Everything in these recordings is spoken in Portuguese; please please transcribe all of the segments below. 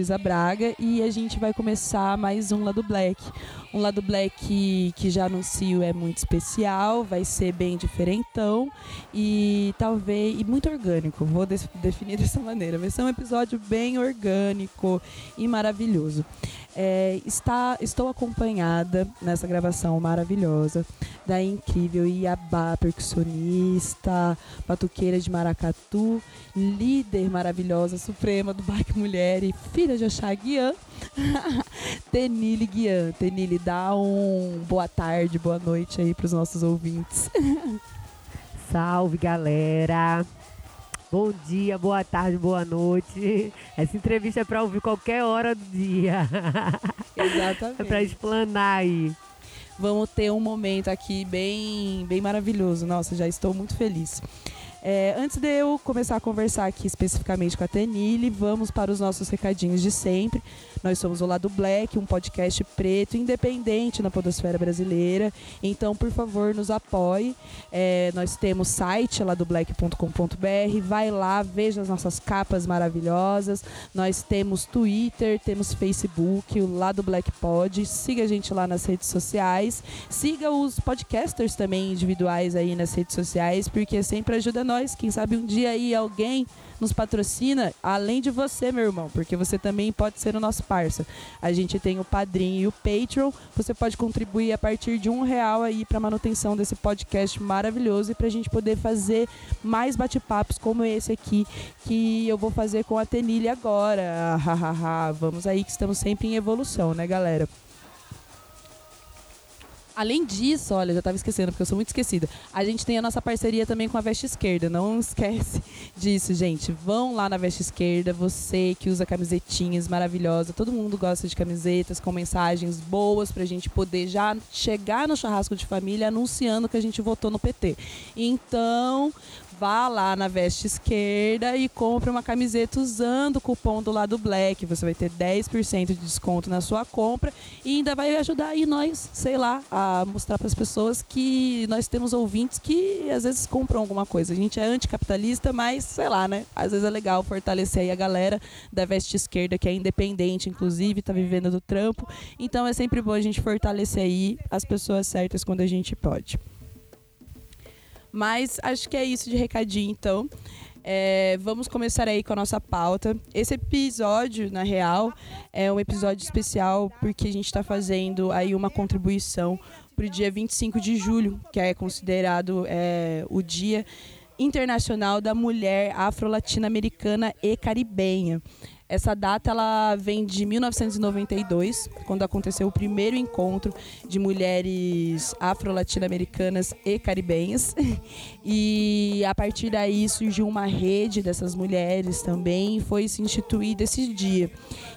Luísa Braga e a gente vai começar mais um Lado Black. Um Lado Black que, já anuncio é muito especial, vai ser bem diferentão e talvez e muito orgânico. Vou de, definir dessa maneira. Vai ser um episódio bem orgânico e maravilhoso. É, está, estou acompanhada nessa gravação maravilhosa da incrível Iabá, percussionista, batuqueira de maracatu, líder maravilhosa, suprema do Baque Mulher e filha de Oxá Guian, Tenille Guian. Tenille, dá um boa tarde, boa noite aí para os nossos ouvintes. Salve, galera! Bom dia, boa tarde, boa noite. Essa entrevista é para ouvir qualquer hora do dia. Exatamente. é para explanar aí. Vamos ter um momento aqui bem, bem maravilhoso. Nossa, já estou muito feliz. É, antes de eu começar a conversar aqui especificamente com a Tenille, vamos para os nossos recadinhos de sempre. Nós somos o Lado Black, um podcast preto independente na podosfera brasileira. Então, por favor, nos apoie. É, nós temos site ladoblack.com.br. Vai lá, veja as nossas capas maravilhosas. Nós temos Twitter, temos Facebook, o Lado Black Pod. Siga a gente lá nas redes sociais. Siga os podcasters também individuais aí nas redes sociais, porque sempre ajuda nós. Quem sabe um dia aí alguém nos patrocina, além de você, meu irmão, porque você também pode ser o nosso parça. A gente tem o Padrinho e o Patreon. Você pode contribuir a partir de um real aí para manutenção desse podcast maravilhoso e para a gente poder fazer mais bate-papos como esse aqui que eu vou fazer com a Tenille agora. Vamos aí que estamos sempre em evolução, né, galera? Além disso, olha, já estava esquecendo, porque eu sou muito esquecida. A gente tem a nossa parceria também com a Veste Esquerda. Não esquece disso, gente. Vão lá na Veste Esquerda, você que usa camisetinhas maravilhosas. Todo mundo gosta de camisetas com mensagens boas pra gente poder já chegar no churrasco de família anunciando que a gente votou no PT. Então, vá lá na veste esquerda e compre uma camiseta usando o cupom do lado black. Você vai ter 10% de desconto na sua compra e ainda vai ajudar aí nós, sei lá, a mostrar para as pessoas que nós temos ouvintes que às vezes compram alguma coisa. A gente é anticapitalista, mas sei lá, né? Às vezes é legal fortalecer aí a galera da veste esquerda que é independente, inclusive, tá vivendo do trampo. Então é sempre bom a gente fortalecer aí as pessoas certas quando a gente pode. Mas acho que é isso de recadinho, então. É, vamos começar aí com a nossa pauta. Esse episódio, na real, é um episódio especial porque a gente está fazendo aí uma contribuição para o dia 25 de julho, que é considerado é, o Dia Internacional da Mulher Afro-Latino-Americana e Caribenha. Essa data ela vem de 1992, quando aconteceu o primeiro encontro de mulheres afro-latino-americanas e caribenhas. E a partir daí surgiu uma rede dessas mulheres também, e foi se instituído esse dia.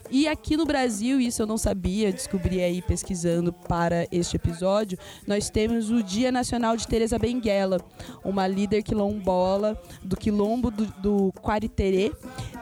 E aqui no Brasil, isso eu não sabia, descobri aí pesquisando para este episódio, nós temos o Dia Nacional de Teresa Benguela, uma líder quilombola do quilombo do, do Quariterê,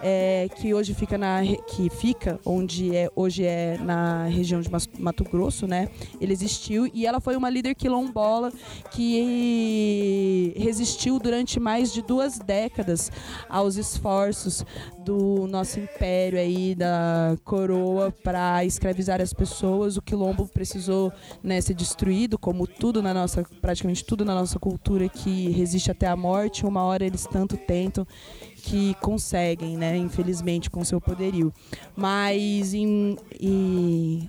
é, que hoje fica na que fica onde é hoje é na região de Mato Grosso, né? Ele existiu e ela foi uma líder quilombola que resistiu durante mais de duas décadas aos esforços do nosso império aí da coroa para escravizar as pessoas. O quilombo precisou né, ser destruído, como tudo na nossa, praticamente tudo na nossa cultura que resiste até a morte. Uma hora eles tanto tentam que conseguem, né? Infelizmente, com seu poderio. Mas em,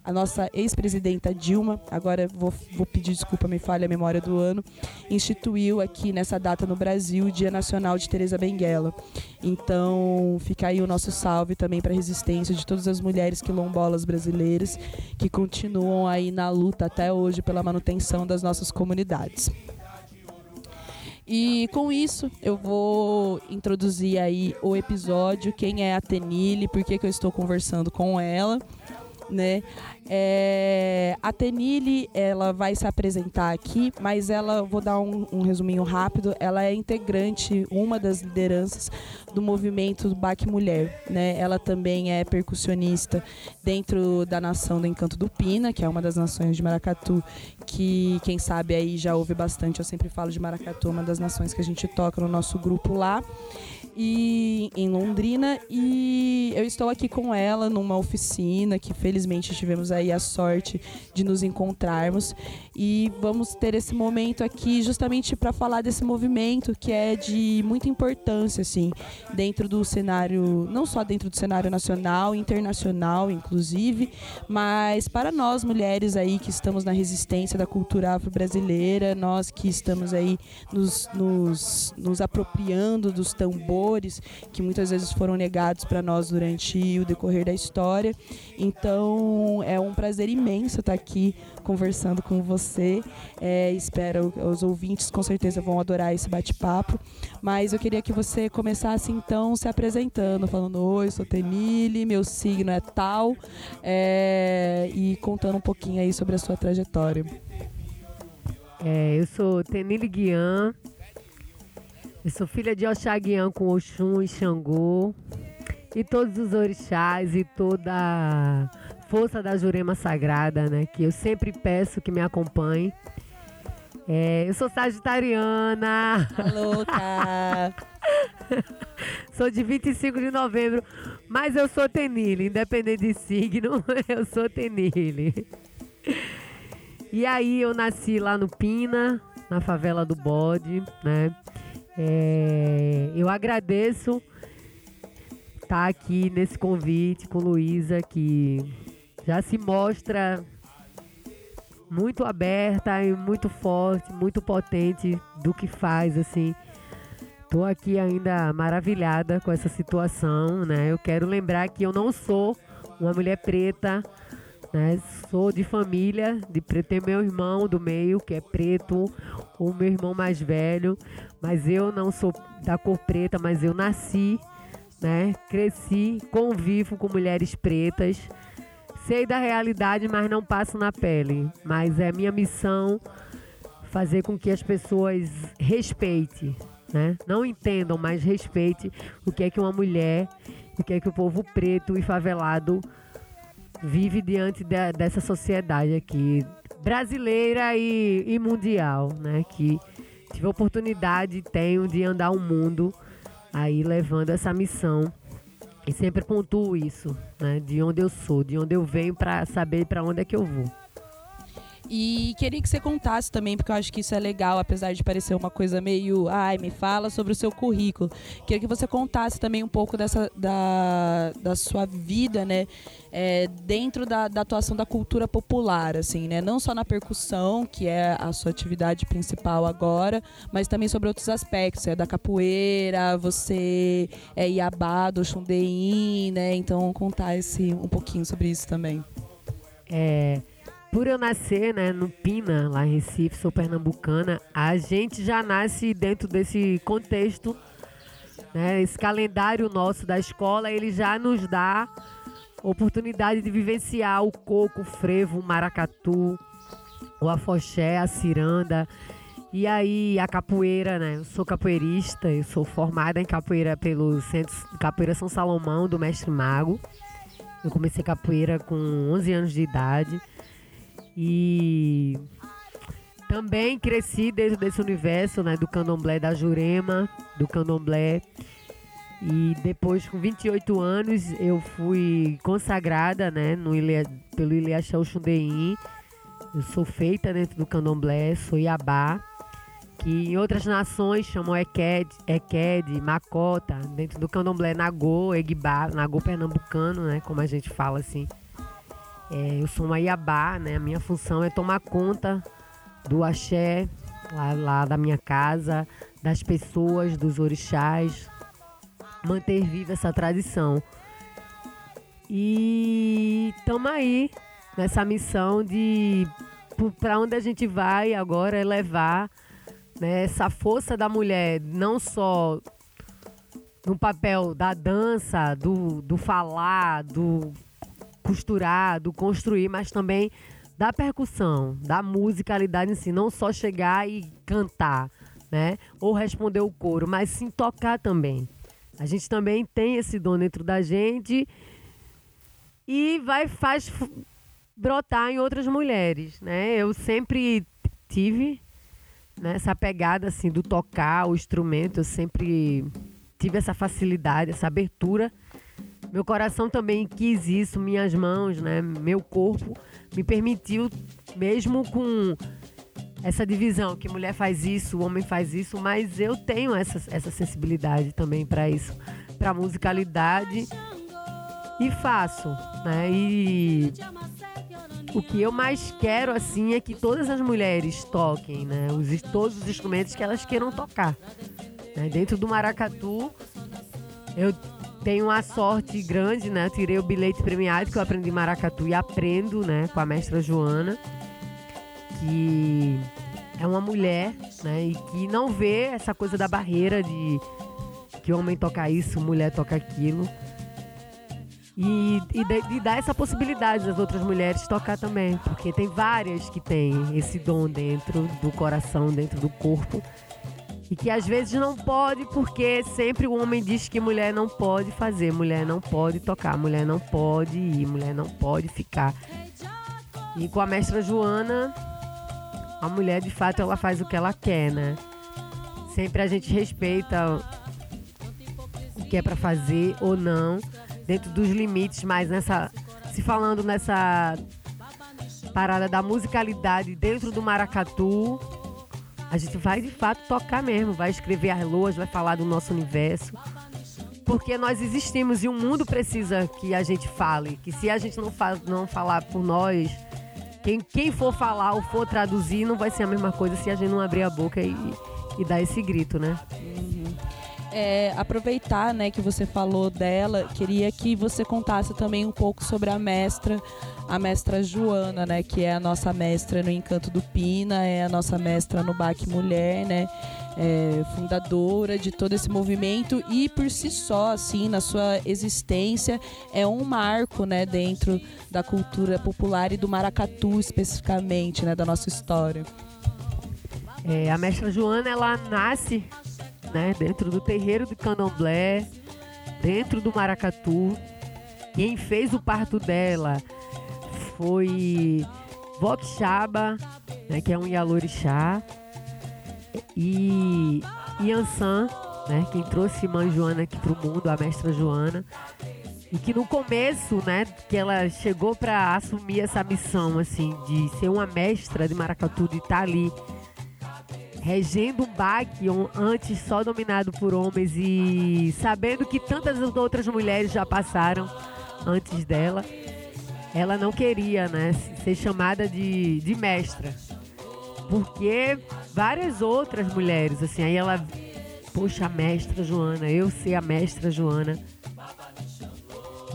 a nossa ex-presidenta Dilma, agora vou, vou pedir desculpa, me falha a memória do ano, instituiu aqui nessa data no Brasil o Dia Nacional de Teresa Benguela. Então, fica aí o nosso salve também para a resistência de todas as mulheres quilombolas brasileiras que continuam aí na luta até hoje pela manutenção das nossas comunidades. E com isso, eu vou introduzir aí o episódio, quem é a Tenille, por que, que eu estou conversando com ela, né? É, a Tenille, ela vai se apresentar aqui, mas ela, vou dar um, um, resuminho rápido, ela é integrante, uma das lideranças do movimento Baque Mulher, né? Ela também é percussionista dentro da nação do Encanto do Pina, que é uma das nações de Maracatu, que quem sabe aí já ouve bastante, eu sempre falo de Maracatu, uma das nações que a gente toca no nosso grupo lá. E em Londrina e eu estou aqui com ela numa oficina que felizmente tivemos aí a sorte de nos encontrarmos. E vamos ter esse momento aqui justamente para falar desse movimento que é de muita importância assim dentro do cenário, não só dentro do cenário nacional, internacional inclusive, mas para nós mulheres aí que estamos na resistência da cultura afro-brasileira, nós que estamos aí nos, nos, nos apropriando dos tambores que muitas vezes foram negados para nós durante o decorrer da história. Então é um prazer imenso estar aqui conversando com você. É, espero os ouvintes com certeza vão adorar esse bate-papo. Mas eu queria que você começasse então se apresentando, falando: Oi, sou Temile, meu signo é tal, é, e contando um pouquinho aí sobre a sua trajetória. É, eu sou Tenile Guian, eu sou filha de Oxaguian com Oxum e Xangô. E todos os orixás e toda a força da Jurema Sagrada, né? Que eu sempre peço que me acompanhe. É, eu sou sagitariana. Louca! sou de 25 de novembro, mas eu sou tenile, independente de signo, eu sou tenile. E aí eu nasci lá no Pina, na favela do Bode, né? É, eu agradeço estar tá aqui nesse convite com Luísa, que já se mostra muito aberta e muito forte, muito potente do que faz, assim. Tô aqui ainda maravilhada com essa situação, né? Eu quero lembrar que eu não sou uma mulher preta, né? Sou de família, de preto, meu irmão do meio, que é preto, o meu irmão mais velho, mas eu não sou da cor preta, mas eu nasci, né? Cresci, convivo com mulheres pretas. Sei da realidade, mas não passo na pele. Mas é minha missão fazer com que as pessoas respeitem, né? Não entendam, mas respeite o que é que uma mulher, o que é que o povo preto e favelado vive diante de, dessa sociedade aqui brasileira e, e, mundial, né? Que tive a oportunidade, tenho de andar o mundo aí levando essa missão e sempre pontuo isso, né? De onde eu sou, de onde eu venho para saber para onde é que eu vou. E queria que você contasse também, porque eu acho que isso é legal, apesar de parecer uma coisa meio, ai, me fala sobre o seu currículo. Queria que você contasse também um pouco dessa da, da sua vida, né, é, dentro da, da atuação da cultura popular, assim, né, não só na percussão, que é a sua atividade principal agora, mas também sobre outros aspectos, é da capoeira, você é iabá do Xundein, né, então contar esse um pouquinho sobre isso também. É, por eu nascer né, no Pina, lá em Recife, sou pernambucana, a gente já nasce dentro desse contexto. Né, esse calendário nosso da escola, ele já nos dá oportunidade de vivenciar o coco, o frevo, o maracatu, o afoxé, a ciranda. E aí a capoeira, né? Eu sou capoeirista, eu sou formada em capoeira pelo Centro Capoeira São Salomão, do Mestre Mago. Eu comecei capoeira com 11 anos de idade. E também cresci dentro desse universo, né, do candomblé da Jurema, do candomblé. E depois, com 28 anos, eu fui consagrada, né, no Ilha, pelo Ilhaxão Xundeim. Eu sou feita dentro do candomblé, sou Iabá, que em outras nações chamam Eked, Eked, Macota, dentro do candomblé Nagô, Egbá, Nagô pernambucano, né, como a gente fala assim. É, eu sou uma Iabá, né? A minha função é tomar conta do axé lá, lá da minha casa, das pessoas, dos orixás, manter viva essa tradição. E estamos aí nessa missão de para onde a gente vai agora é levar né, essa força da mulher, não só no papel da dança, do, do falar, do costurar, do construir, mas também da percussão, da musicalidade em si, não só chegar e cantar, né? Ou responder o coro, mas sim tocar também. A gente também tem esse dom dentro da gente e vai faz brotar em outras mulheres, né? Eu sempre tive né, essa pegada assim do tocar o instrumento, eu sempre tive essa facilidade, essa abertura. Meu coração também quis isso, minhas mãos, né? Meu corpo me permitiu, mesmo com essa divisão, que mulher faz isso, homem faz isso, mas eu tenho essa, essa sensibilidade também para isso, para musicalidade e faço, né? E o que eu mais quero assim é que todas as mulheres toquem, né? Os, todos os instrumentos que elas queiram tocar. Né? Dentro do maracatu, eu tenho uma sorte grande, né? Eu tirei o bilhete premiado que eu aprendi maracatu e aprendo, né? Com a mestra Joana que é uma mulher, né? E que não vê essa coisa da barreira de que homem toca isso, mulher toca aquilo. E, e, de, e dar essa possibilidade das outras mulheres tocar também, porque tem várias que têm esse dom dentro do coração, dentro do corpo. E que às vezes não pode, porque sempre o homem diz que mulher não pode fazer, mulher não pode tocar, mulher não pode ir, mulher não pode ficar. E com a mestra Joana, a mulher de fato ela faz o que ela quer, né? Sempre a gente respeita o que é para fazer ou não, dentro dos limites, mas nessa se falando nessa parada da musicalidade dentro do maracatu, a gente vai de fato tocar mesmo, vai escrever as loas, vai falar do nosso universo. Porque nós existimos e o mundo precisa que a gente fale. Que se a gente não, fa não falar por nós, quem, quem for falar ou for traduzir não vai ser a mesma coisa se a gente não abrir a boca e, e dar esse grito, né? É, aproveitar né, que você falou dela, queria que você contasse também um pouco sobre a mestra, a mestra Joana, né, que é a nossa mestra no Encanto do Pina, é a nossa mestra no Baque Mulher, né? é, fundadora de todo esse movimento e por si só, assim, na sua existência, é um marco, né, dentro da cultura popular e do maracatu especificamente, né, da nossa história. É, a mestra Joana, ela nasce, né, dentro do terreiro do Candomblé, dentro do maracatu. Quem fez o parto dela foi Vokshaba, né, que é um Yalorixá, e Yansan, né, quem trouxe Mãe Joana aqui pro mundo, a mestra Joana, e que no começo, né, que ela chegou para assumir essa missão, assim, de ser uma mestra de maracatu, de estar tá ali regendo um baque antes só dominado por homens e sabendo que tantas outras mulheres já passaram antes dela, ela não queria, né, ser chamada de, de mestra. Porque várias outras mulheres, assim, aí ela, poxa, a mestra Joana, eu sei a mestra Joana.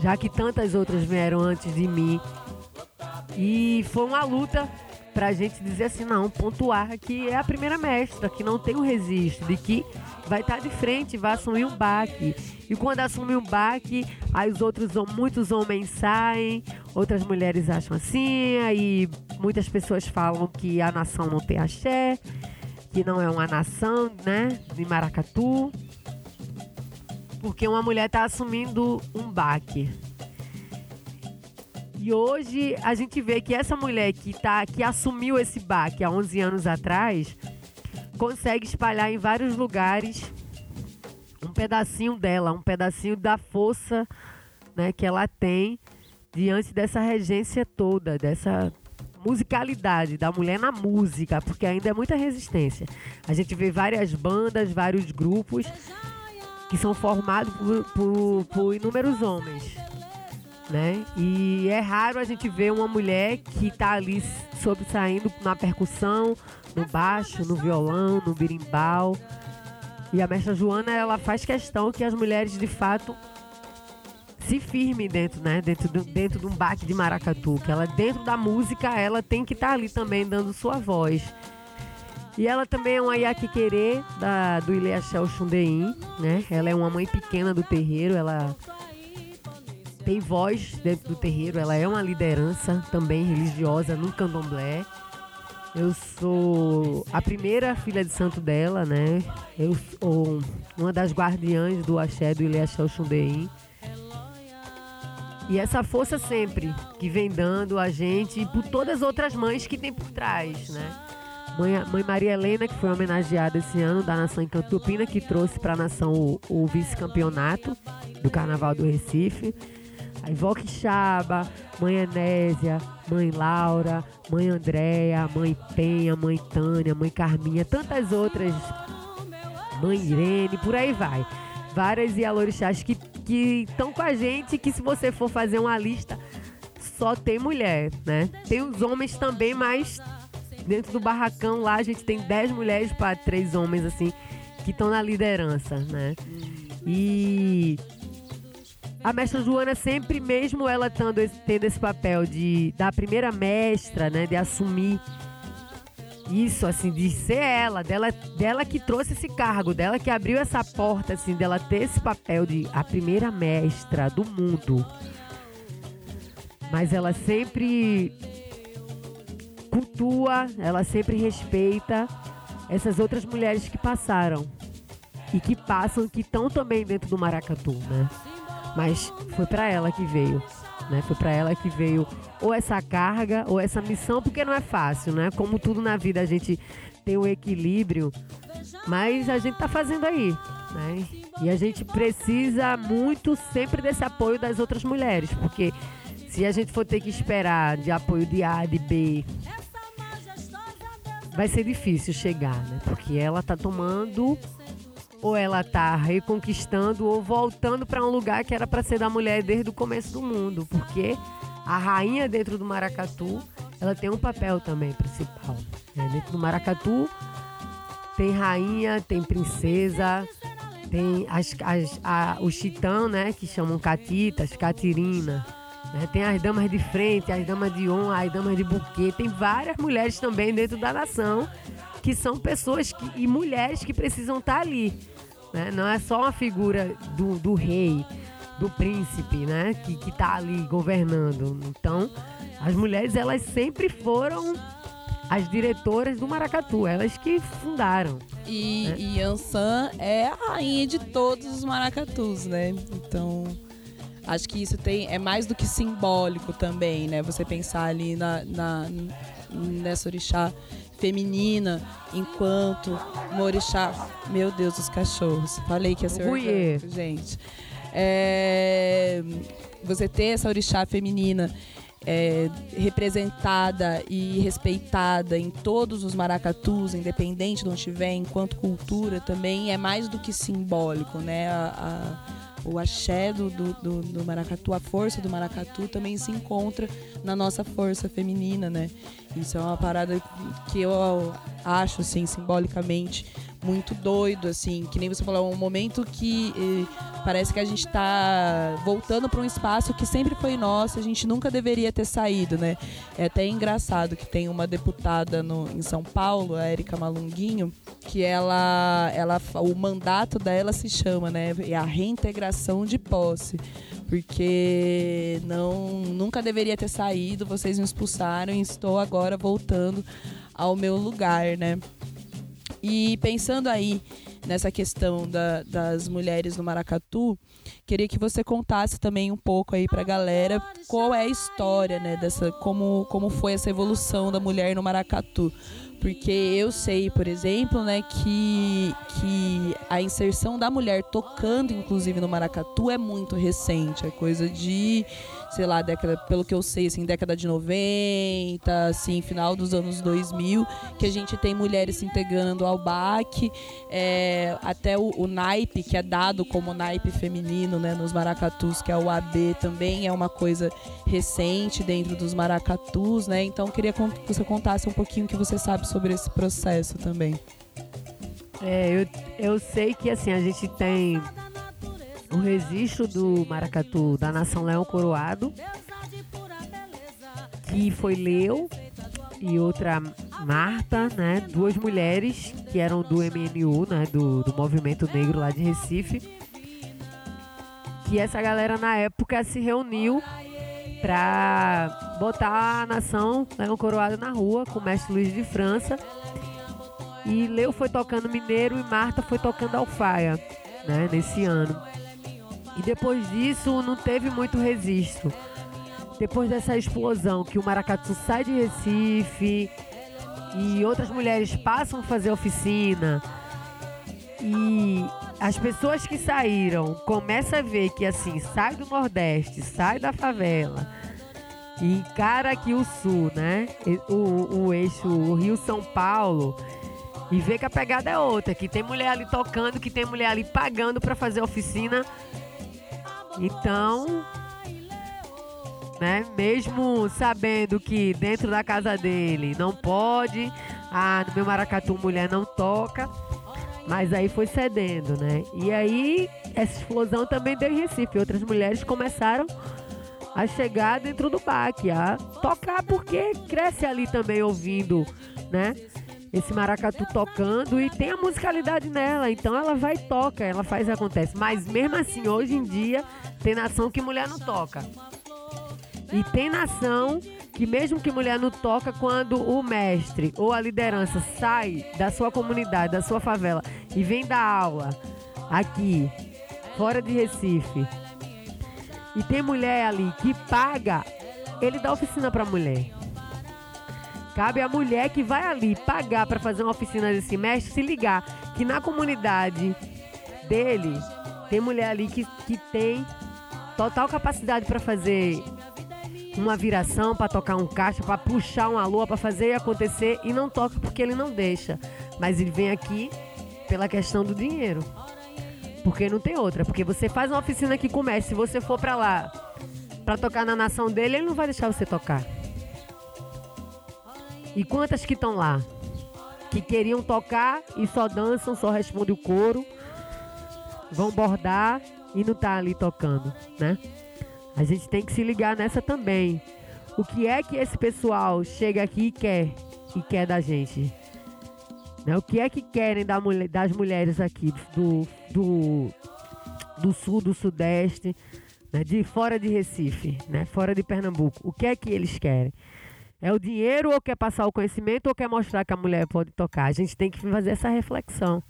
Já que tantas outras vieram antes de mim. E foi uma luta pra gente dizer assim, não, pontuar que é a primeira mestra, que não tem o registro, de que vai estar de frente, vai assumir um baque. E quando assume um baque, aí os outros, muitos homens saem, outras mulheres acham assim, aí muitas pessoas falam que a nação não tem axé, que não é uma nação, né, de maracatu. Porque uma mulher está assumindo um baque. E hoje a gente vê que essa mulher que, tá, que assumiu esse baque há 11 anos atrás consegue espalhar em vários lugares um pedacinho dela, um pedacinho da força né, que ela tem diante dessa regência toda, dessa musicalidade da mulher na música, porque ainda é muita resistência. A gente vê várias bandas, vários grupos que são formados por, por, por inúmeros homens né? E é raro a gente ver uma mulher que está ali sobressaindo na percussão, no baixo, no violão, no birimbau. E a mestra Joana, ela faz questão que as mulheres, de fato, se firmem dentro, né? Dentro, do, dentro de um baque de maracatu. Que ela, dentro da música, ela tem que estar tá ali também, dando sua voz. E ela também é uma Yakiquerê da, do Ileachel Xundein, né? Ela é uma mãe pequena do terreiro, ela tem voz dentro do terreiro, ela é uma liderança também religiosa no candomblé. Eu sou a primeira filha de santo dela, né? Eu sou uma das guardiãs do axé do Ileaxé Xundeim. E essa força sempre que vem dando a gente e por todas as outras mães que tem por trás, né? Mãe, Mãe Maria Helena, que foi homenageada esse ano da Nação Encantupina, que trouxe para a nação o, o vice-campeonato do Carnaval do Recife. Aí Vó Quixaba, Mãe Enésia, Mãe Laura, Mãe Andréia, Mãe Penha, Mãe Tânia, Mãe Carminha, tantas outras, Mãe Irene, por aí vai. Várias Ialorixás que estão com a gente, que se você for fazer uma lista, só tem mulher, né? Tem os homens também, mas dentro do barracão lá a gente tem 10 mulheres para três homens, assim, que estão na liderança, né? E a mestra Joana sempre, mesmo ela tendo esse, tendo esse papel de da primeira mestra, né, de assumir isso, assim, de ser ela, dela, dela que trouxe esse cargo, dela que abriu essa porta, assim, dela ter esse papel de a primeira mestra do mundo. Mas ela sempre cultua, ela sempre respeita essas outras mulheres que passaram e que passam, que estão também dentro do maracatu, né? Mas foi para ela que veio, né? Foi para ela que veio ou essa carga ou essa missão, porque não é fácil, né? Como tudo na vida a gente tem o equilíbrio, mas a gente tá fazendo aí, né? E a gente precisa muito sempre desse apoio das outras mulheres, porque se a gente for ter que esperar de apoio de A, de B, vai ser difícil chegar, né? Porque ela tá tomando ou ela tá reconquistando ou voltando para um lugar que era para ser da mulher desde o começo do mundo, porque a rainha dentro do maracatu, ela tem um papel também principal. Né? Dentro do maracatu tem rainha, tem princesa, tem as, as, a, os titã, né, que chamam catitas, catirina. Né? Tem as damas de frente, as damas de honra, as damas de buquê. Tem várias mulheres também dentro da nação que são pessoas que, e mulheres que precisam estar ali. Né? Não é só uma figura do, do rei, do príncipe, né? Que, que tá ali governando. Então, as mulheres, elas sempre foram as diretoras do Maracatu, elas que fundaram. E, né? e Ansan é a rainha de todos os maracatus, né? Então, acho que isso tem é mais do que simbólico também, né? Você pensar ali na, na nessa orixá feminina, enquanto uma orixá. Meu Deus, os cachorros. Falei que ia ser orgânico, gente. É, você ter essa orixá feminina é, representada e respeitada em todos os maracatus, independente de onde estiver, enquanto cultura também é mais do que simbólico, né? A, a, o axé do, do, do, do, maracatu, a força do maracatu também se encontra na nossa força feminina, né? Isso é uma parada que eu acho, assim, simbolicamente muito doido, assim, que nem você falou, é um momento que eh, parece que a gente está voltando para um espaço que sempre foi nosso, a gente nunca deveria ter saído, né? É até engraçado que tem uma deputada no, em São Paulo, a Érica Malunguinho, que ela, ela, o mandato dela se chama, né? É a reintegração de posse porque não nunca deveria ter saído, vocês me expulsaram e estou agora voltando ao meu lugar, né? E pensando aí nessa questão da, das mulheres no Maracatu, queria que você contasse também um pouco aí pra galera qual é a história, né, dessa como como foi essa evolução da mulher no Maracatu. Porque eu sei, por exemplo, né, que, que a inserção da mulher tocando, inclusive, no maracatu é muito recente. É coisa de sei lá, década, pelo que eu sei, assim, década de 90, assim, final dos anos 2000, que a gente tem mulheres se integrando ao BAC, é, até o, o, naipe, que é dado como naipe feminino, né, nos maracatus, que é o AB, também é uma coisa recente dentro dos maracatus, né, então eu queria que você contasse um pouquinho o que você sabe sobre esse processo também. É, eu, eu sei que, assim, a gente tem o registro do maracatu da Nação Leão Coroado, que foi Leo e outra Marta, né? Duas mulheres que eram do MNU, né? Do, do Movimento Negro lá de Recife. Que essa galera na época se reuniu para botar a nação Leão Coroado na rua com o mestre Luiz de França. E Leo foi tocando Mineiro e Marta foi tocando Alfaia, né? Nesse ano. E depois disso não teve muito registro. Depois dessa explosão que o Maracatu sai de Recife e outras mulheres passam a fazer oficina e as pessoas que saíram começam a ver que assim, sai do Nordeste, sai da favela e encara aqui o Sul, né? O, o eixo o Rio-São Paulo e vê que a pegada é outra, que tem mulher ali tocando, que tem mulher ali pagando para fazer oficina. Então, né? Mesmo sabendo que dentro da casa dele não pode, ah, no meu maracatu mulher não toca, mas aí foi cedendo, né? E aí essa explosão também deu em Recife. Outras mulheres começaram a chegar dentro do baque, a tocar porque cresce ali também ouvindo, né? Esse maracatu tocando e tem a musicalidade nela, então ela vai e toca, ela faz e acontece. Mas mesmo assim, hoje em dia, tem nação que mulher não toca. E tem nação que mesmo que mulher não toca, quando o mestre ou a liderança sai da sua comunidade, da sua favela e vem dar aula aqui, fora de Recife, e tem mulher ali que paga, ele dá oficina para mulher. Cabe a mulher que vai ali pagar para fazer uma oficina desse mestre se ligar que na comunidade dele tem mulher ali que, que tem total capacidade para fazer uma viração, para tocar um caixa, para puxar uma lua, para fazer acontecer e não toca porque ele não deixa. Mas ele vem aqui pela questão do dinheiro. Porque não tem outra. Porque você faz uma oficina que comece, se você for para lá para tocar na nação dele, ele não vai deixar você tocar. E quantas que estão lá? Que queriam tocar e só dançam, só respondem o coro, vão bordar e não tá ali tocando, né? A gente tem que se ligar nessa também. O que é que esse pessoal chega aqui e quer? E quer da gente? Né? O que é que querem da mulher, das mulheres aqui do, do, do sul, do sudeste, né? de fora de Recife, né? fora de Pernambuco? O que é que eles querem? É o dinheiro ou quer passar o conhecimento ou quer mostrar que a mulher pode tocar? A gente tem que fazer essa reflexão.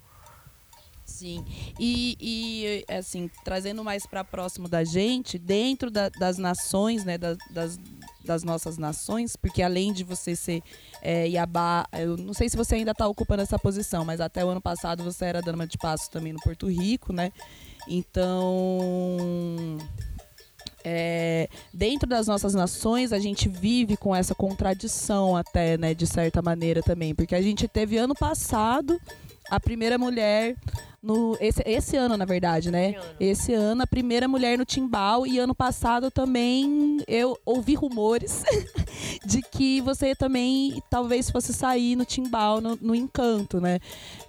Sim. E, e assim, trazendo mais para próximo da gente, dentro da, das nações, né, das, das, das, nossas nações, porque além de você ser é, Iabá, eu não sei se você ainda está ocupando essa posição, mas até o ano passado você era dama de passo também no Porto Rico, né? Então, é, dentro das nossas nações, a gente vive com essa contradição até, né, de certa maneira também, porque a gente teve ano passado a primeira mulher no esse, esse ano, na verdade, né? Esse ano. esse ano. a primeira mulher no Timbal e ano passado também eu ouvi rumores de que você também talvez fosse sair no Timbal, no, no Encanto, né?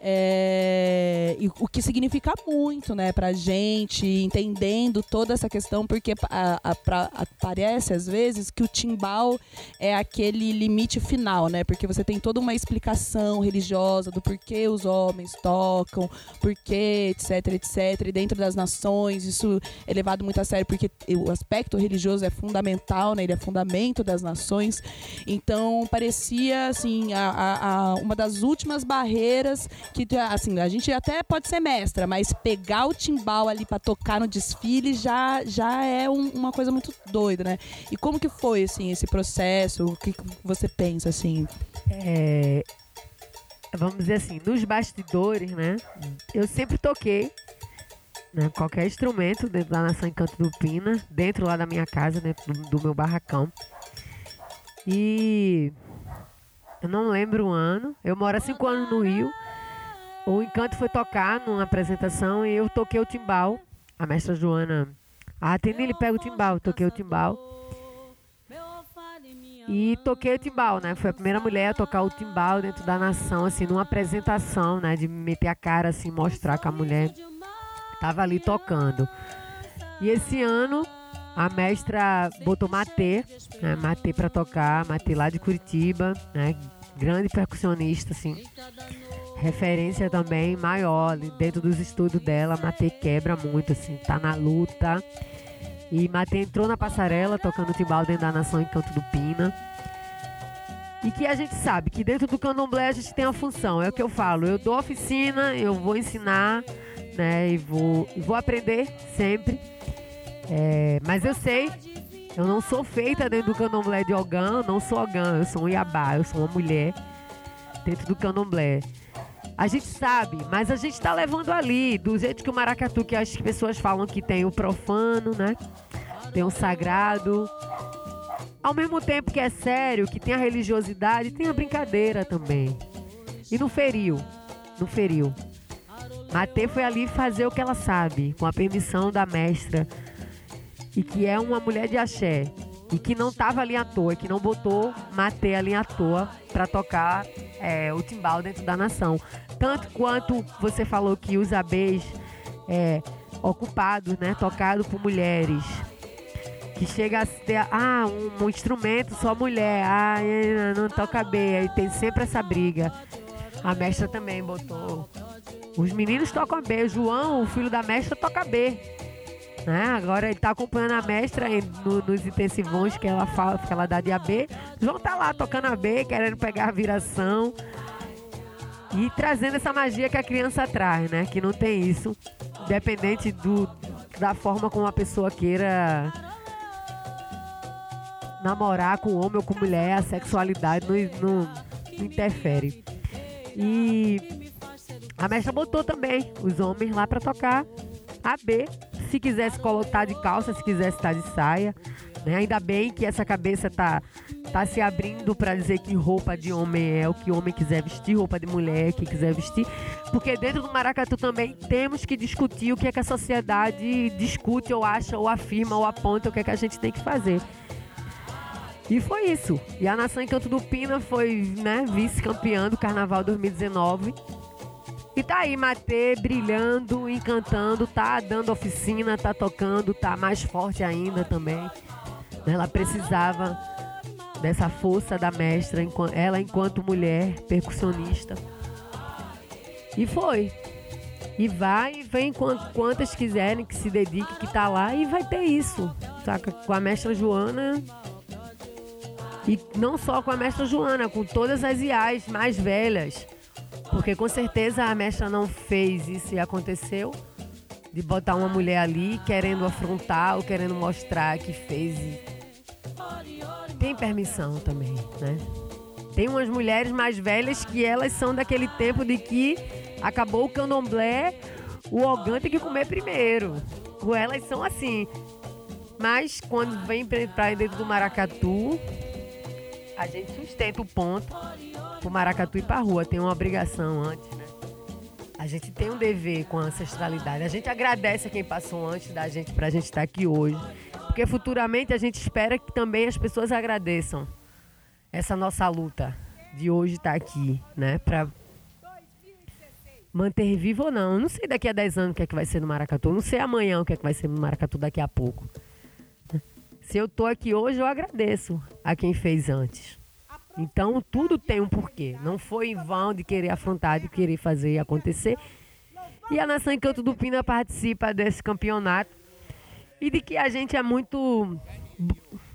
É, e, o que significa muito, né, pra gente, entendendo toda essa questão, porque a, a, pra, a, parece às vezes que o Timbal é aquele limite final, né? Porque você tem toda uma explicação religiosa do porquê os homens tocam, por porquê, etc, etc. E dentro das nações, isso é levado muito a sério porque o aspecto religioso é fundamental, né? Ele é fundamento das nações. Então, parecia, assim, a, a, a uma das últimas barreiras que, assim, a gente até pode ser mestra, mas pegar o timbal ali para tocar no desfile já, já é um, uma coisa muito doida, né? E como que foi, assim, esse processo? O que você pensa, assim? É, vamos dizer assim, nos bastidores, né? Eu sempre toquei né, qualquer instrumento dentro da Nação Encanto do Pina, dentro lá da minha casa, dentro do, do meu barracão. E eu não lembro o ano. Eu moro há cinco anos no Rio. O Encanto foi tocar numa apresentação e eu toquei o timbal. A mestra Joana. Ah, tem ele pega o timbal. Eu toquei o timbal. E toquei o timbal, né? Foi a primeira mulher a tocar o timbal dentro da nação, assim, numa apresentação, né? De meter a cara, assim, mostrar que a mulher tava ali tocando. E esse ano a mestra botou Matê, né? Matê para tocar, Matê lá de Curitiba, né? Grande percussionista, assim. Referência também maior dentro dos estudos dela. Matê quebra muito, assim, tá na luta. E Matê entrou na passarela tocando timbal dentro da Nação Encanto do Pina. E que a gente sabe que dentro do candomblé a gente tem a função, é o que eu falo, eu dou oficina, eu vou ensinar, né, e vou, e vou aprender sempre. É, mas eu sei, eu não sou feita dentro do candomblé de Ogã, não sou Ogã, eu sou um Iabá, eu sou uma mulher. dentro do candomblé. A gente sabe, mas a gente está levando ali, do jeito que o maracatu, que as pessoas falam que tem o profano, né? Tem o sagrado. Ao mesmo tempo que é sério, que tem a religiosidade, tem a brincadeira também. E não feriu, não feriu. Matê foi ali fazer o que ela sabe, com a permissão da mestra. E que é uma mulher de axé. E que não estava ali à toa, que não botou Matê ali à toa para tocar é, o timbal dentro da nação. Tanto quanto você falou que os abês é, ocupados, né, tocados por mulheres, que chega a ter ah, um, um instrumento só mulher, ah, não toca B, aí tem sempre essa briga. A mestra também botou. Os meninos tocam B, o João, o filho da mestra, toca B. Né? Agora ele está acompanhando a mestra no, nos intensivões que ela fala, que ela dá de AB. João tá lá tocando a B, querendo pegar a viração. E trazendo essa magia que a criança traz, né? Que não tem isso. Independente do, da forma como a pessoa queira namorar com homem ou com mulher, a sexualidade não, não, não interfere. E a mestra botou também os homens lá para tocar a B se quisesse colocar de calça, se quisesse estar de saia. Né? Ainda bem que essa cabeça tá, tá se abrindo para dizer que roupa de homem é o que homem quiser vestir, roupa de mulher é que quiser vestir. Porque dentro do maracatu também temos que discutir o que é que a sociedade discute, ou acha, ou afirma, ou aponta o que é que a gente tem que fazer. E foi isso. E a Nação Encanto do Pina foi né, vice-campeã do Carnaval 2019. E tá aí, Matê, brilhando, encantando, tá dando oficina, tá tocando, tá mais forte ainda também. Ela precisava dessa força da mestra, ela enquanto mulher percussionista. E foi. E vai vem quantas quiserem que se dedique, que tá lá e vai ter isso. Saca? Com a mestra Joana. E não só com a mestra Joana, com todas as IAs mais velhas porque com certeza a mestra não fez isso e aconteceu de botar uma mulher ali querendo afrontar ou querendo mostrar que fez. Tem permissão também, né? Tem umas mulheres mais velhas que elas são daquele tempo de que acabou o candomblé, o ogã tem que comer primeiro. Ou elas são assim. Mas quando vem para dentro do maracatu, a gente sustenta o ponto pro maracatu e pra rua. Tem uma obrigação antes? A gente tem um dever com a ancestralidade. A gente agradece a quem passou antes da gente pra gente estar aqui hoje. Porque futuramente a gente espera que também as pessoas agradeçam essa nossa luta de hoje estar aqui, né? Pra manter vivo ou não. Eu não sei daqui a 10 anos o que é que vai ser no Maracatu. Eu não sei amanhã o que é que vai ser no Maracatu daqui a pouco. Se eu tô aqui hoje, eu agradeço a quem fez antes. Então, tudo tem um porquê. Não foi em vão de querer afrontar, de querer fazer acontecer. E a Nação Encanto do Pina participa desse campeonato. E de que a gente é muito.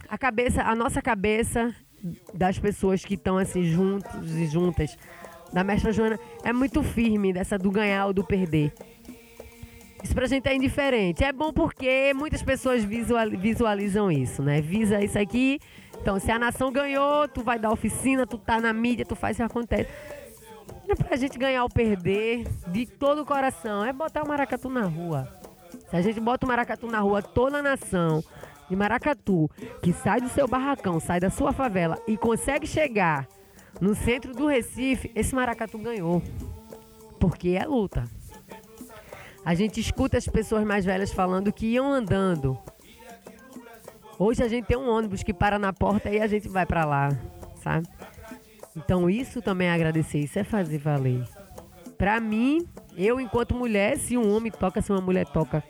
A cabeça, a nossa cabeça das pessoas que estão assim juntos e juntas, da mestra Joana, é muito firme dessa do ganhar ou do perder. Isso pra gente é indiferente. É bom porque muitas pessoas visualizam isso, né? Visa isso aqui. Então, se a nação ganhou, tu vai dar oficina, tu tá na mídia, tu faz o que acontece. Não é pra gente ganhar ou perder de todo o coração. É botar o maracatu na rua. Se a gente bota o maracatu na rua, toda a nação de maracatu que sai do seu barracão, sai da sua favela e consegue chegar no centro do Recife, esse maracatu ganhou. Porque é luta. A gente escuta as pessoas mais velhas falando que iam andando. Hoje a gente tem um ônibus que para na porta e a gente vai para lá, sabe? Então isso também é agradecer, isso é fazer valer. Para mim, eu enquanto mulher, se um homem toca, se uma mulher toca.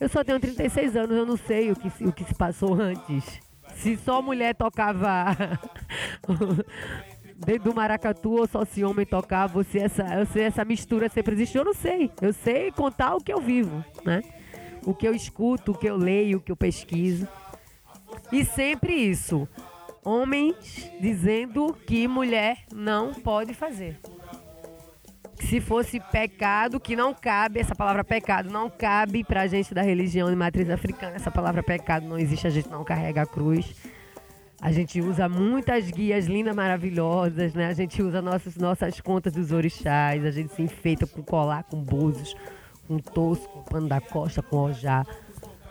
Eu só tenho 36 anos, eu não sei o que, o que se passou antes. Se só mulher tocava dentro do maracatu ou só se homem tocar, você essa, eu sei, essa mistura sempre existiu, eu não sei. Eu sei contar o que eu vivo, né? O que eu escuto, o que eu leio, o que eu pesquiso. E sempre isso. Homens dizendo que mulher não pode fazer. Se fosse pecado, que não cabe, essa palavra pecado não cabe pra gente da religião de matriz africana. Essa palavra pecado não existe, a gente não carrega a cruz. A gente usa muitas guias lindas, maravilhosas, né? A gente usa nossas, nossas contas dos orixás, a gente se enfeita com colar, com búzios, com tosco, com pano da costa, com ojá.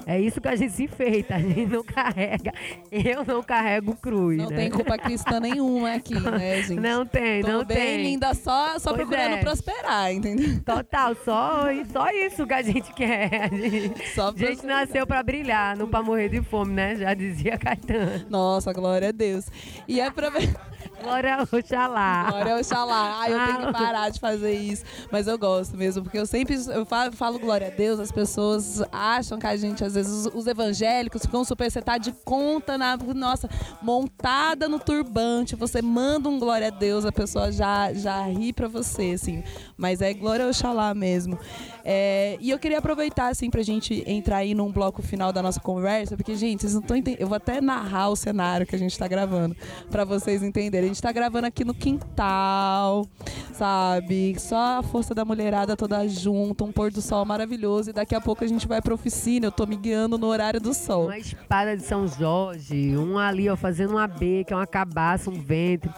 É isso que a gente se enfeita, a gente não carrega. Eu não carrego cruz. Não né? tem culpa cristã nenhuma aqui, né, gente? Não tem, Tô não bem tem. linda, só, só Pois procurando é. prosperar, entendeu? Total, só, só isso que a gente quer. A gente, Só a gente nasceu pra brilhar, não pra morrer de fome, né? Já dizia Caetano. Nossa, glória a Deus. E é pra ver. Glória ao Oxalá. Glória ao Oxalá. Ai, eu tenho Ah. que parar de fazer isso. Mas eu gosto mesmo, porque eu sempre eu falo, falo glória a Deus, as pessoas acham que a gente, às vezes, os, os evangélicos ficam super, você tá de conta, na, nossa, montada no turbante, você manda um glória a Deus, a pessoa já, já ri pra você, assim. Mas é glória Oxalá mesmo. É, e eu queria aproveitar, assim, pra gente entrar aí num bloco final da nossa conversa, porque, gente, vocês não estão entendendo. Eu vou até narrar o cenário que a gente tá gravando, pra vocês entenderem. A gente tá gravando aqui no quintal, sabe? Só a força da mulherada toda junto, um pôr do sol maravilhoso. E daqui a pouco a gente vai pra oficina. Eu tô me guiando no horário do sol. Uma espada de São Jorge, um ali, ó, fazendo uma B, que é uma cabaça, um ventre,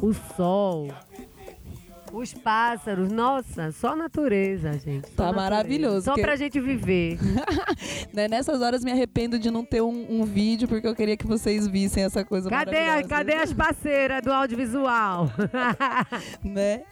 o sol, os pássaros, nossa, só a natureza, gente. só Tá natureza. maravilhoso, Só que- pra gente viver. Né? Nessas horas me arrependo de não ter um, um vídeo, porque eu queria que vocês vissem essa coisa Cadê, a- cadê as parceiras do audiovisual? né?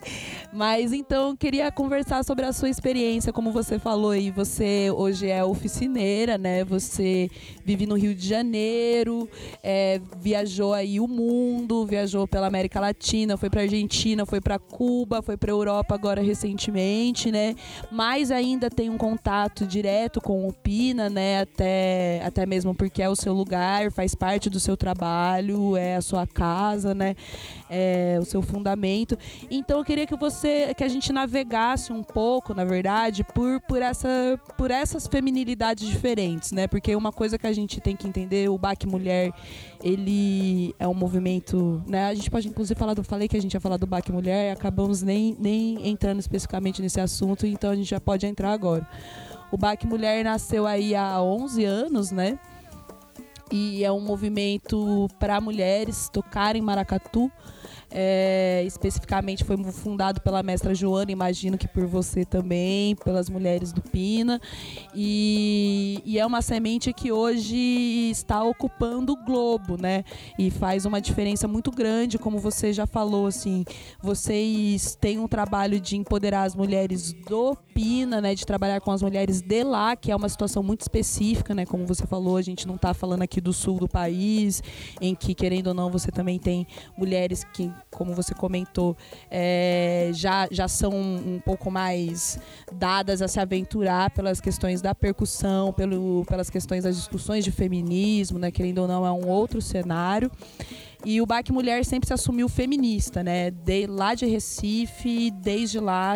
Mas então queria conversar sobre a sua experiência, como você falou aí, você hoje é oficineira, né? Você vive no Rio de Janeiro, é, viajou aí o mundo, viajou pela América Latina, foi pra Argentina, foi pra Cuba, foi pra Europa agora recentemente, né? Mas ainda tem um contato direto com o Pina, né? Até, até mesmo porque é o seu lugar, faz parte do seu trabalho, é a sua casa, né? É o seu fundamento. Então eu queria que você, que a gente navegasse um pouco, na verdade, por, por, essa, por essas feminilidades diferentes, né? Porque uma coisa que a gente tem que entender, o Baque Mulher, ele é um movimento, né? A gente pode inclusive falar do, falei que a gente ia falar do Baque Mulher, acabamos nem, nem entrando especificamente nesse assunto, então a gente já pode entrar agora. O Baque Mulher nasceu aí há 11 anos, né? E é um movimento para mulheres tocarem maracatu. É, especificamente foi fundado pela mestra Joana, imagino que por você também, pelas mulheres do Pina. E, e é uma semente que hoje está ocupando o globo, né? E faz uma diferença muito grande, como você já falou, assim. Vocês têm um trabalho de empoderar as mulheres do Pina, né? De trabalhar com as mulheres de lá, que é uma situação muito específica, né? Como você falou, a gente não está falando aqui do sul do país, em que, querendo ou não, você também tem mulheres que, como você comentou, é, já, já são um pouco mais dadas a se aventurar pelas questões da percussão, pelo, pelas questões das discussões de feminismo, né? Querendo ou não, é um outro cenário. E o Baque Mulher sempre se assumiu feminista, né? De, lá de Recife, desde lá,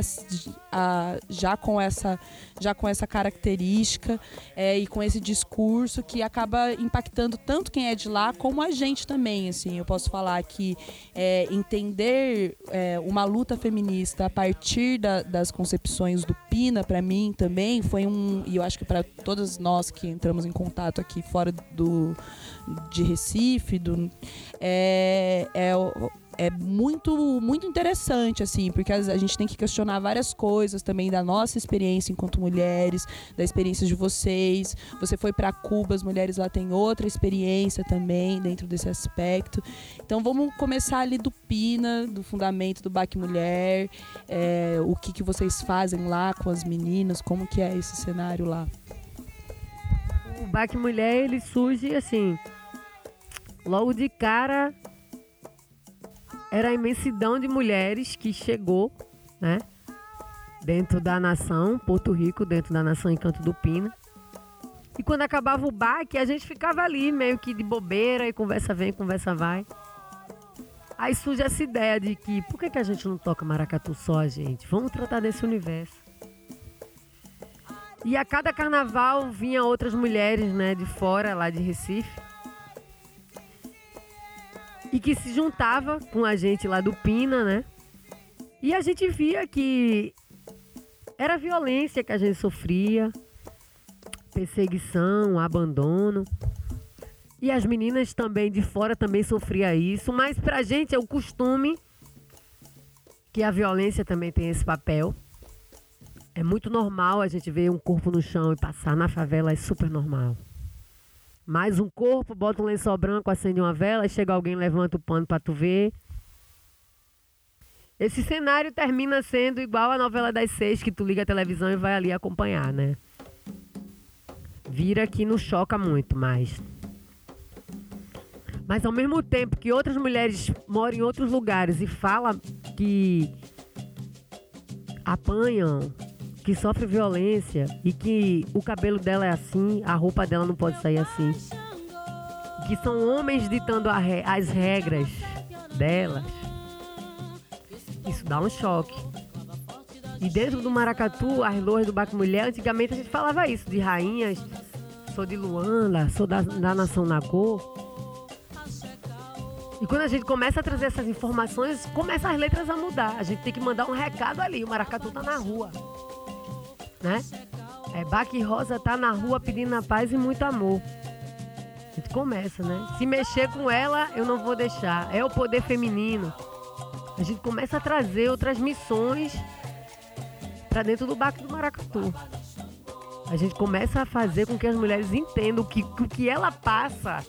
a- já, com essa, já com essa característica é, e com esse discurso que acaba impactando tanto quem é de lá como a gente também. Assim, eu posso falar que é, entender é, uma luta feminista a partir da- das concepções do Pina, para mim também foi um. E eu acho que para todas nós que entramos em contato aqui fora do, de Recife, do, é, é, é muito, muito interessante, assim, porque a gente tem que questionar várias coisas também da nossa experiência enquanto mulheres, da experiência de vocês. Você foi para Cuba, as mulheres lá têm outra experiência também dentro desse aspecto. Então vamos começar ali do Pina, do fundamento do Baque Mulher, é, o que, que vocês fazem lá com as meninas, como que é esse cenário lá. o Baque Mulher, ele surge assim, logo de cara, era a imensidão de mulheres que chegou, né? Dentro da nação, Porto Rico, dentro da nação Encanto do Pina. E quando acabava o baque, a gente ficava ali, meio que de bobeira, e conversa vem, conversa vai. Aí surge essa ideia de que, por que, que a gente não toca maracatu só, gente? Vamos tratar desse universo. E a cada carnaval vinha outras mulheres, né, de fora, lá de Recife. E que se juntava com a gente lá do Pina, né? E a gente via que era violência que a gente sofria, perseguição, abandono. E as meninas também de fora também sofria isso, mas pra gente é o costume que a violência também tem esse papel. É muito normal a gente ver um corpo no chão e passar na favela, é super normal. Mais um corpo, bota um lençol branco, acende uma vela, chega alguém, levanta o pano para tu ver. Esse cenário termina sendo igual a novela das seis, que tu liga a televisão e vai ali acompanhar, né? Vira que não choca muito mais. Mas ao mesmo tempo que outras mulheres moram em outros lugares e falam que apanham, que sofrem violência e que o cabelo dela é assim, a roupa dela não pode sair assim. Que são homens ditando re as regras delas. Isso dá um choque. E dentro do maracatu, as lojas do Baco Mulher, antigamente a gente falava isso, de rainhas, sou de Luanda, sou da, da Nação Nagô. E quando a gente começa a trazer essas informações, começam as letras a mudar. A gente tem que mandar um recado ali. O maracatu tá na rua. Né? É, Baque Rosa tá na rua pedindo a paz e muito amor. A gente começa, né? Se mexer com ela, eu não vou deixar. É o poder feminino. A gente começa a trazer outras missões para dentro do Baque do Maracatu. A gente começa a fazer com que as mulheres entendam que o que ela passa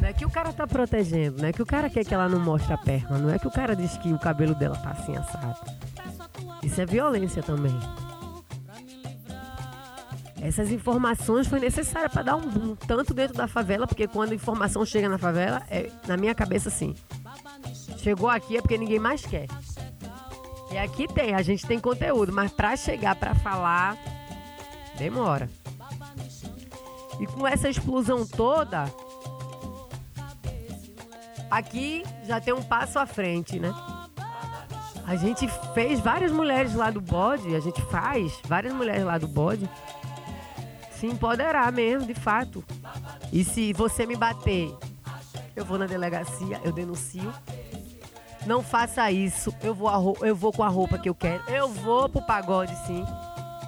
não é que o cara tá protegendo, não é que o cara quer que ela não mostre a perna, não é que o cara diz que o cabelo dela tá assim assado. Isso é violência também. Essas informações foi necessária para dar um boom, tanto dentro da favela, porque quando a informação chega na favela, é, na minha cabeça assim, chegou aqui é porque ninguém mais quer. E aqui tem, a gente tem conteúdo, mas para chegar para falar demora. E com essa explosão toda, aqui já tem um passo à frente, né? A gente fez várias mulheres lá do bode, a gente faz várias mulheres lá do bode se empoderar mesmo, de fato. E se você me bater, eu vou na delegacia, eu denuncio. Não faça isso, eu vou, eu vou com a roupa que eu quero. Eu vou pro pagode sim.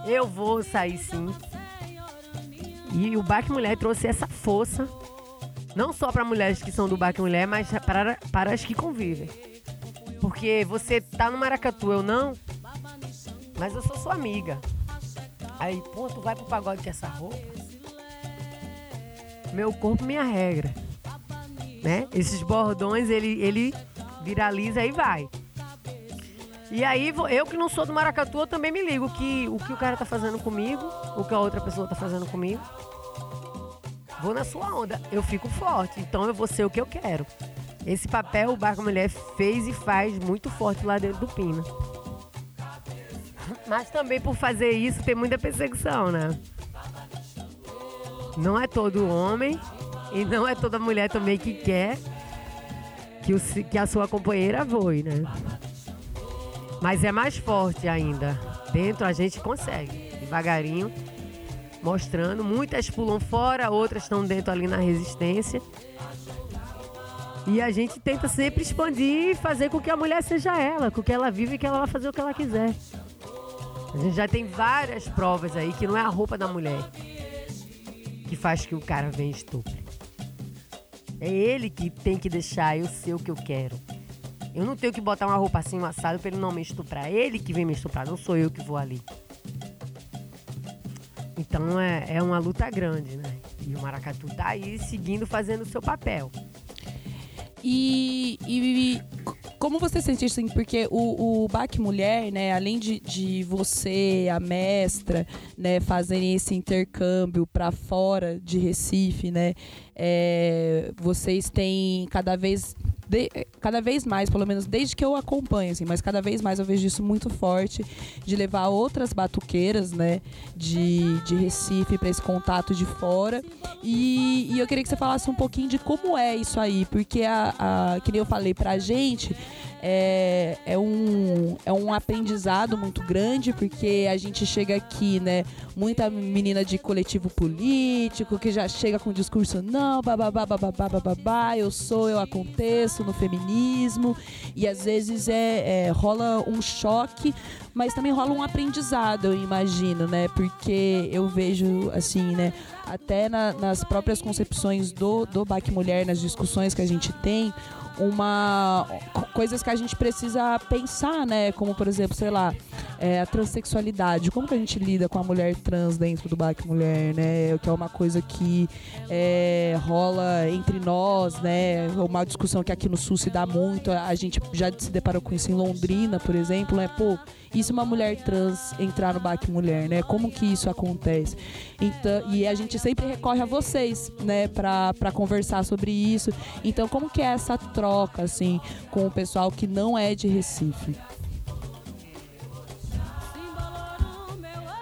Eu vou sair sim. E o Baque Mulher trouxe essa força não só para mulheres que são do Baque Mulher, mas para, para as que convivem. Porque você tá no Maracatu, eu não, mas eu sou sua amiga. Aí, pô, tu vai pro pagode com essa roupa? Meu corpo, minha regra. Né? Esses bordões, ele, ele viraliza e vai. E aí, eu que não sou do Maracatu, eu também me ligo que o que o cara tá fazendo comigo, o que a outra pessoa tá fazendo comigo vou na sua onda. Eu fico forte, então eu vou ser o que eu quero. Esse papel o Barco Mulher fez e faz muito forte lá dentro do Pina. Mas também por fazer isso tem muita perseguição, né? Não é todo homem e não é toda mulher também que quer que, o, que a sua companheira voe, né? Mas é mais forte ainda. Dentro a gente consegue, devagarinho mostrando. Muitas pulam fora, outras estão dentro ali na resistência. E a gente tenta sempre expandir e fazer com que a mulher seja ela, com que ela vive e que ela vai fazer o que ela quiser. A gente já tem várias provas aí que não é a roupa da mulher que faz que o cara venha estupre. É ele que tem que deixar eu ser o que eu quero. Eu não tenho que botar uma roupa assim, um assado, pra ele não me estuprar. É ele que vem me estuprar, não sou eu que vou ali. Então é, é uma luta grande, né? E o Maracatu tá aí seguindo, fazendo o seu papel. E, e, como você sente isso? Assim, porque o, o Baque Mulher, né, além de, de você, a mestra, né, fazerem esse intercâmbio para fora de Recife, né, é, vocês têm cada vez de, cada vez mais, pelo menos desde que eu acompanho, assim, mas cada vez mais eu vejo isso muito forte, de levar outras batuqueiras, né, de, de Recife para esse contato de fora. E, e, eu queria que você falasse um pouquinho de como é isso aí, porque a, a que nem eu falei pra gente, é, é, um, é um aprendizado muito grande, porque a gente chega aqui, né, muita menina de coletivo político que já chega com o discurso não, bababá, bababá, bababá, eu sou, eu aconteço no feminismo. E às vezes é, é rola um choque, mas também rola um aprendizado, eu imagino, né? Porque eu vejo assim, né? Até na, nas próprias concepções do, do BAC Mulher, nas discussões que a gente tem, uma coisas que a gente precisa pensar, né? Como por exemplo, sei lá, é, a transexualidade. Como que a gente lida com a mulher trans dentro do BAC Mulher, né? Que é uma coisa que é, rola entre nós, né? Uma discussão que aqui no Sul se dá muito. A gente já se deparou com isso em Londrina, por exemplo, né? Pô, e se uma mulher trans entrar no BAC Mulher, né? Como que isso acontece? Então, e a gente sempre recorre a vocês, né, para conversar sobre isso. Então, como que é essa troca, assim, com o pessoal que não é de Recife?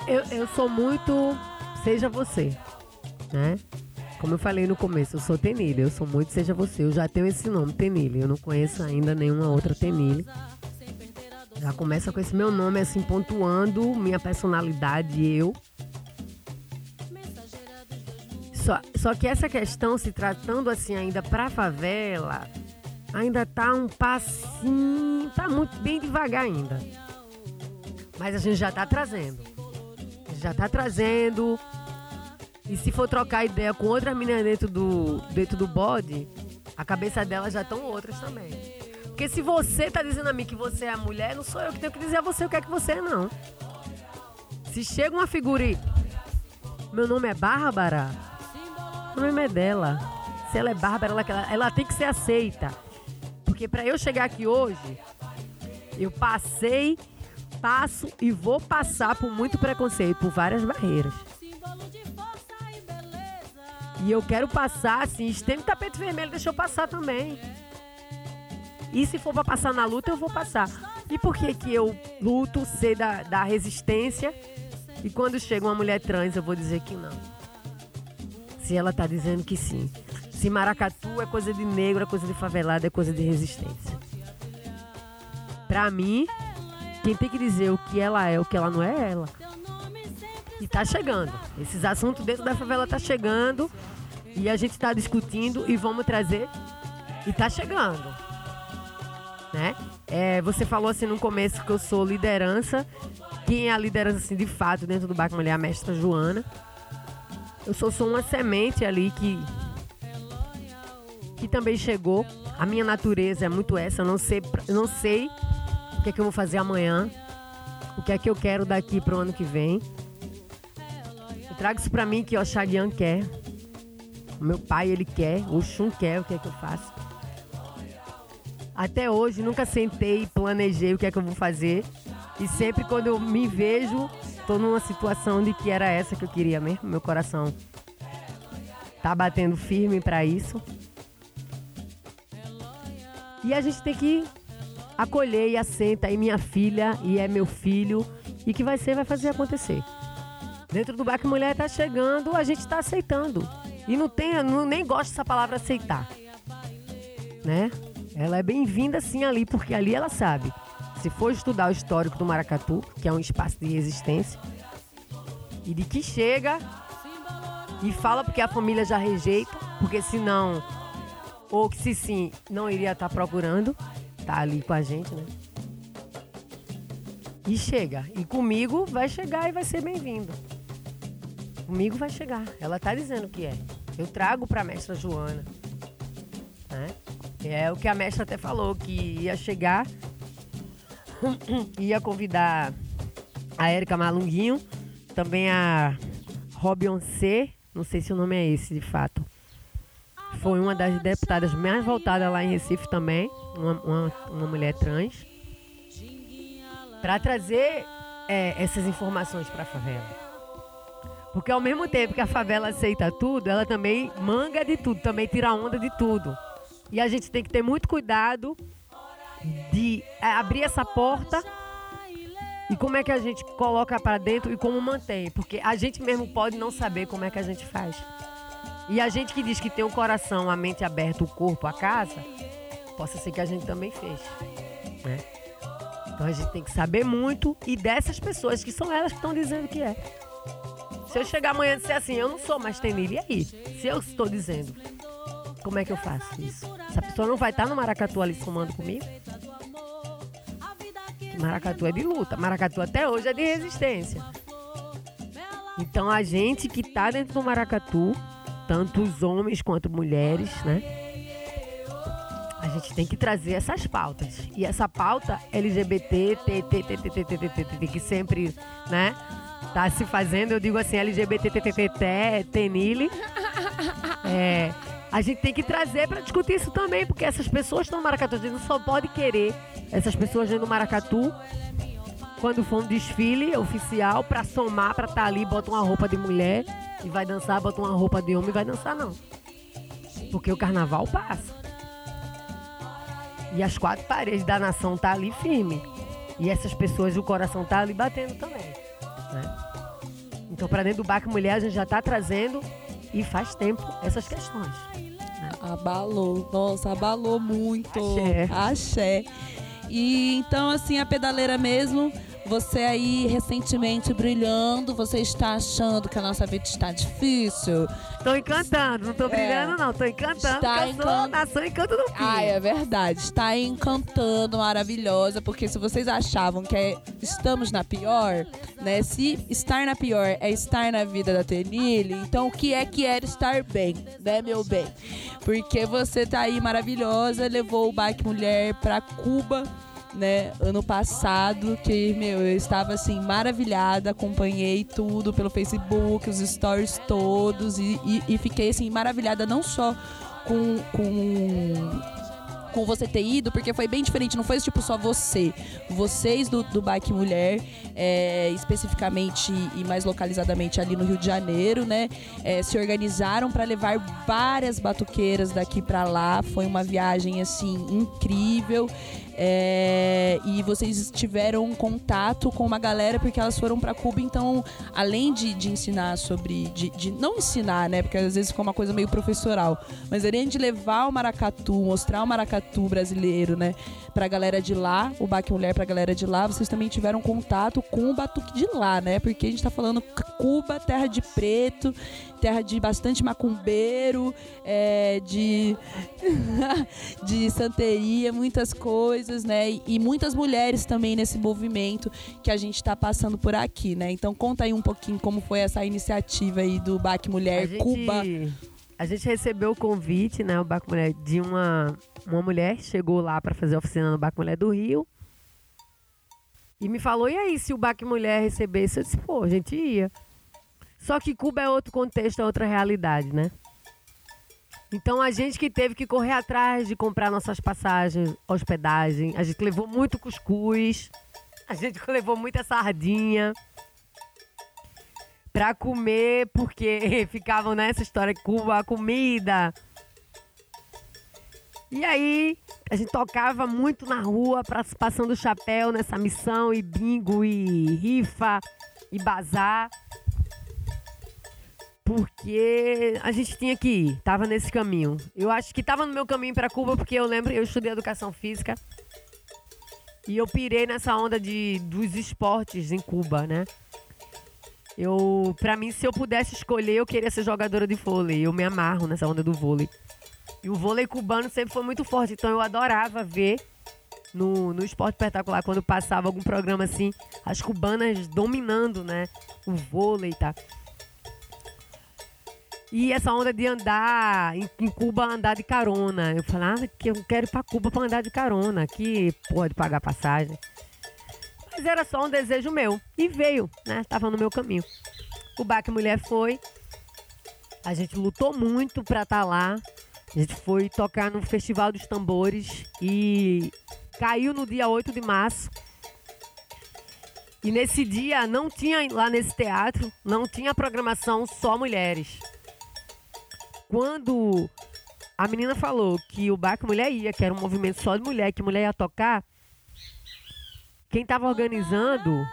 Eu, eu sou muito seja você, né? Como eu falei no começo, eu sou Tenille, eu sou muito seja você. Eu já tenho esse nome, Tenille. Eu não conheço ainda nenhuma outra Tenille. Já começa com esse meu nome, assim, pontuando minha personalidade, eu. Só, só que essa questão, se tratando assim ainda pra favela, ainda tá um passinho, tá muito bem devagar ainda. Mas a gente já tá trazendo. Já tá trazendo. E se for trocar ideia com outra menina dentro do, dentro do bode, a cabeça dela já estão outras também. Porque se você tá dizendo a mim que você é mulher, não sou eu que tenho que dizer a você o que é que você é, não. Se chega uma figura e. Meu nome é Bárbara. O nome é dela. Se ela é Bárbara, ela, ela tem que ser aceita. Porque para eu chegar aqui hoje, eu passei, passo e vou passar por muito preconceito, por várias barreiras. E eu quero passar, assim, estende tapete vermelho, deixa eu passar também. E se for para passar na luta, eu vou passar. E por que que eu luto, sei da, da resistência, e quando chega uma mulher trans, eu vou dizer que não? Se ela tá dizendo que sim. Se maracatu é coisa de negro, é coisa de favelado, é coisa de resistência. Pra mim, quem tem que dizer o que ela é, o que ela não é, é ela. E tá chegando. Esses assuntos dentro da favela tá chegando. E a gente tá discutindo e vamos trazer. E tá chegando né? É, você falou assim no começo que eu sou liderança. Quem é a liderança assim, de fato dentro do Baco Mulher é a mestra Joana. Eu sou só uma semente ali que que também chegou. A minha natureza é muito essa. Eu não sei, eu não sei o que é que eu vou fazer amanhã. O que é que eu quero daqui para o ano que vem. Eu trago isso para mim que o Xaguian quer. O meu pai, ele quer. O Xun quer. O que é que eu faço? Até hoje nunca sentei e planejei o que é que eu vou fazer. E sempre quando eu me vejo, tô numa situação de que era essa que eu queria mesmo. Meu coração tá batendo firme para isso. E a gente tem que acolher e assenta aí minha filha e é meu filho e que vai ser vai fazer acontecer. Dentro do Baque Mulher tá chegando, a gente tá aceitando. E não tem, não, nem gosto dessa palavra aceitar. Né? Ela é bem-vinda sim ali, porque ali ela sabe. Se for estudar o histórico do Maracatu, que é um espaço de resistência, e de que chega e fala porque a família já rejeita, porque senão, ou que se sim, não iria estar tá procurando, tá ali com a gente, né? E chega. E comigo vai chegar e vai ser bem-vindo. Comigo vai chegar. Ela tá dizendo que é. Eu trago para a mestra Joana. É o que a mestra até falou, que ia chegar, ia convidar a Érica Malunguinho, também a Robion C, não sei se o nome é esse de fato. Foi uma das deputadas mais voltadas lá em Recife também, uma, uma, uma mulher trans, para trazer é, essas informações para a favela. Porque ao mesmo tempo que a favela aceita tudo, ela também manga de tudo, também tira onda de tudo. E a gente tem que ter muito cuidado de é, abrir essa porta e como é que a gente coloca para dentro e como mantém. Porque a gente mesmo pode não saber como é que a gente faz. E a gente que diz que tem o coração, a mente aberta, o corpo, a casa, possa ser que a gente também fez. Né? Então a gente tem que saber muito e dessas pessoas que são elas que estão dizendo que é. Se eu chegar amanhã e disser assim, eu não sou mais Tenille, e aí? Se eu estou dizendo, como é que eu faço isso? Essa pessoa não vai estar no maracatu ali fumando comigo? Maracatu é de luta. Maracatu até hoje é de resistência. Então a gente que tá dentro do maracatu, tanto os homens quanto mulheres, né? A gente tem que trazer essas pautas. E essa pauta LGBT, que sempre, né? Tá se fazendo, eu digo assim, LGBT, tenile. É, a gente tem que trazer para discutir isso também, porque essas pessoas estão no maracatu. A gente não só pode querer essas pessoas do maracatu quando for um desfile oficial para somar, para estar tá ali, bota uma roupa de mulher e vai dançar, bota uma roupa de homem e vai dançar, não. Porque o carnaval passa. E as quatro paredes da nação tá ali firme. E essas pessoas, o coração tá ali batendo também. Né? Então, para dentro do Baque Mulher, a gente já está trazendo e faz tempo essas questões. Né? Abalou, nossa, abalou muito. Axé. Axé. E então, assim, a pedaleira mesmo você aí recentemente brilhando, você está achando que a nossa vida está difícil? Tô encantando, não tô brilhando é. não, tô encantando. Está encantando. Nação encanto do. Ah, é verdade. Está encantando, maravilhosa, porque se vocês achavam que é, estamos na pior, né? Se estar na pior é estar na vida da Tenille, então o que é que era estar bem, né, meu bem? Porque você tá aí maravilhosa, levou o Bike Mulher pra Cuba né, ano passado, que, meu, eu estava assim, maravilhada, acompanhei tudo pelo Facebook, os stories todos, e, e, e fiquei assim, maravilhada não só com, com com você ter ido, porque foi bem diferente, não foi tipo só você. Vocês do, do Bike Mulher, é, especificamente e mais localizadamente ali no Rio de Janeiro, né? É, se organizaram para levar várias batuqueiras daqui para lá. Foi uma viagem assim incrível. É, e vocês tiveram contato com uma galera porque elas foram para Cuba, então, além de, de ensinar sobre. De, de, não ensinar, né? Porque às vezes ficou uma coisa meio professoral, mas além de levar o maracatu, mostrar o maracatu brasileiro, né? Pra galera de lá, o Baque Mulher pra galera de lá, vocês também tiveram contato com o batuque de lá, né? Porque a gente tá falando Cuba, terra de preto, terra de bastante macumbeiro, é, de, de santeria, muitas coisas, né? E, e, muitas mulheres também nesse movimento que a gente está passando por aqui, né? Então conta aí um pouquinho como foi essa iniciativa aí do Baque Mulher gente, Cuba. A gente recebeu o convite, né, o Baque Mulher, de uma, uma mulher chegou lá para fazer a oficina no Baque Mulher do Rio. E me falou, e aí, se o Baque Mulher recebesse? Eu disse, pô, a gente ia. Só que Cuba é outro contexto, é outra realidade, né? Então a gente que teve que correr atrás de comprar nossas passagens, hospedagem, a gente levou muito cuscuz, a gente levou muita sardinha pra comer, porque ficavam nessa história Cuba, a comida. E aí a gente tocava muito na rua, passando chapéu nessa missão, e bingo, e rifa, e bazar porque a gente tinha que ir, tava nesse caminho. Eu acho que tava no meu caminho para Cuba porque eu lembro, eu estudei educação física e eu pirei nessa onda de dos esportes em Cuba, né? Eu, para mim, se eu pudesse escolher, eu queria ser jogadora de vôlei. Eu me amarro nessa onda do vôlei. E o vôlei cubano sempre foi muito forte, então eu adorava ver no, no esporte espetacular quando passava algum programa assim, as cubanas dominando, né, o vôlei e tá. E essa onda de andar em, Cuba, andar de carona. Eu falava ah, que eu quero ir pra Cuba pra andar de carona, que pode pagar passagem. Mas era só um desejo meu. E veio, né? Tava no meu caminho. O Baque Mulher foi. A gente lutou muito pra estar tá lá. A gente foi tocar no Festival dos Tambores e caiu no dia 8 de março. E nesse dia não tinha lá nesse teatro, não tinha programação só mulheres quando a menina falou que o bar que mulher ia, que era um movimento só de mulher, que mulher ia tocar, quem estava organizando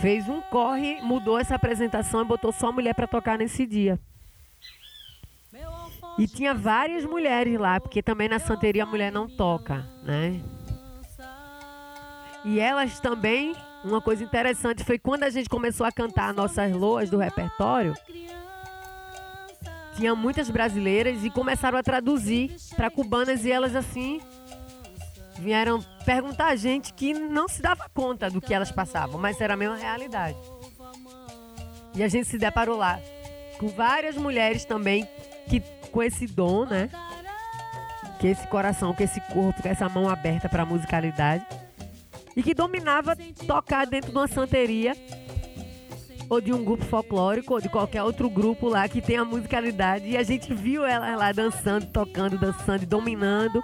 fez um corre, mudou essa apresentação e botou só mulher para tocar nesse dia. E tinha várias mulheres lá, porque também na santeria a mulher não toca, né? E elas também uma coisa interessante foi quando a gente começou a cantar nossas loas do repertório, tinha muitas brasileiras e começaram a traduzir para cubanas e elas assim vieram perguntar a gente que não se dava conta do que elas passavam, mas era a mesma realidade. E a gente se deparou lá com várias mulheres também que com esse dom, né? Que esse coração, com esse corpo, com essa mão aberta para a musicalidade e que dominava tocar dentro de uma santeria ou de um grupo folclórico ou de qualquer outro grupo lá que tenha musicalidade e a gente viu elas lá dançando, tocando, dançando e dominando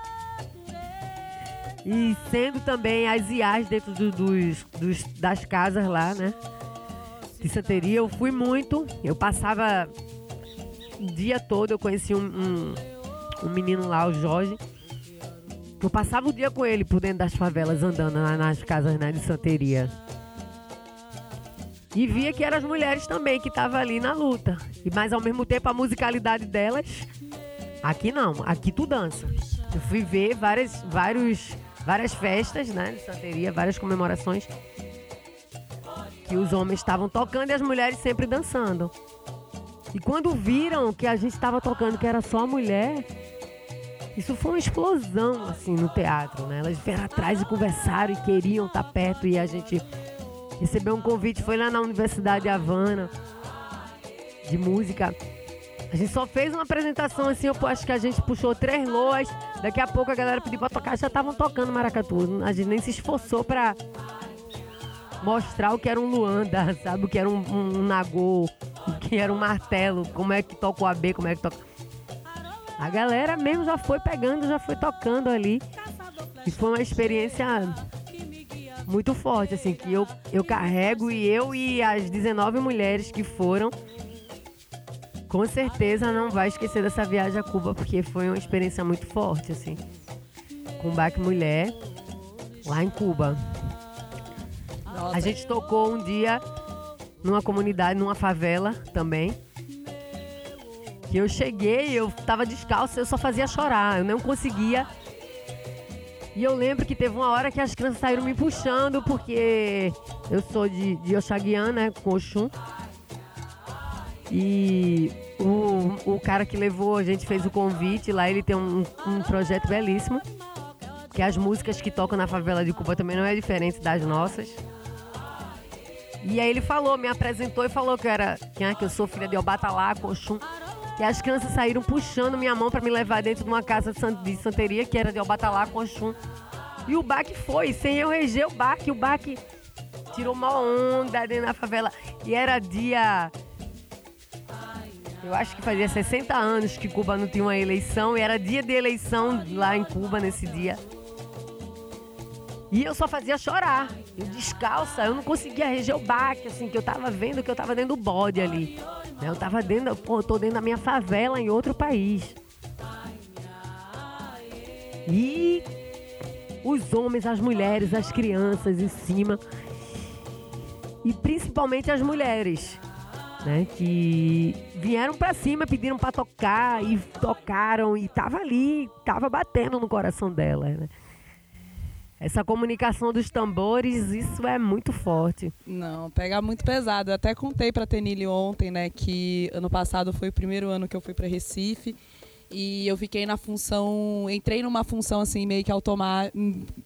e sendo também as IAs dentro do, dos, dos, das casas lá, né? De santeria. Eu fui muito, eu passava o dia todo, eu conheci um, um, um menino lá, o Jorge. Eu passava o dia com ele por dentro das favelas, andando lá nas casas né, de santeria. E via que eram as mulheres também que estavam ali na luta. E mas ao mesmo tempo a musicalidade delas. Aqui não, aqui tu dança. Eu fui ver várias, vários várias festas, né, de santeria, várias comemorações que os homens estavam tocando e as mulheres sempre dançando. E quando viram que a gente estava tocando que era só mulher, isso foi uma explosão assim no teatro, né? Elas vieram atrás e conversaram e queriam estar perto e a gente recebeu um convite, foi lá na Universidade de Havana de música a gente só fez uma apresentação assim, eu acho que a gente puxou três loas. Daqui a pouco a galera pediu pra tocar, já estavam tocando maracatu. A gente nem se esforçou pra mostrar o que era um Luanda, sabe? O que era um, um, um nagô, o que era um martelo, como é que toca o AB, como é que toca. A galera mesmo já foi pegando, já foi tocando ali. E foi uma experiência muito forte, assim, que eu, eu carrego e eu e as 19 mulheres que foram com certeza não vai esquecer dessa viagem a Cuba, porque foi uma experiência muito forte, assim. Com Baque Mulher, lá em Cuba. A gente tocou um dia numa comunidade, numa favela também. Que eu cheguei, eu tava descalço, eu só fazia chorar, eu não conseguia. E eu lembro que teve uma hora que as crianças saíram me puxando, porque eu sou de, de Oxaguian, né, com Oxum. E o, o cara que levou, a gente fez o convite lá, ele tem um, um projeto belíssimo. Que as músicas que tocam na favela de Cuba também não é diferente das nossas. E aí ele falou, me apresentou e falou que eu era, que, é, que eu sou filha de Obatalá, Coxum. E as crianças saíram puxando minha mão para me levar dentro de uma casa de santeria que era de Obatalá, Coxum. E o Baque foi, sem eu reger o Baque. O Baque tirou uma onda dentro da favela. E era dia eu acho que fazia 60 anos que Cuba não tinha uma eleição e era dia de eleição lá em Cuba nesse dia. E eu só fazia chorar. Eu descalça, eu não conseguia reger o baque, assim, que eu tava vendo que eu tava dentro do bode ali. Eu tava dentro, pô, tô dentro da minha favela em outro país. E os homens, as mulheres, as crianças em cima. E principalmente as mulheres né? Que vieram para cima, pediram para tocar e tocaram e tava ali, tava batendo no coração dela, né? Essa comunicação dos tambores, isso é muito forte. Não, pega muito pesado. Eu até contei para Tenille ontem, né, que ano passado foi o primeiro ano que eu fui para Recife e eu fiquei na função, entrei numa função assim meio que automática,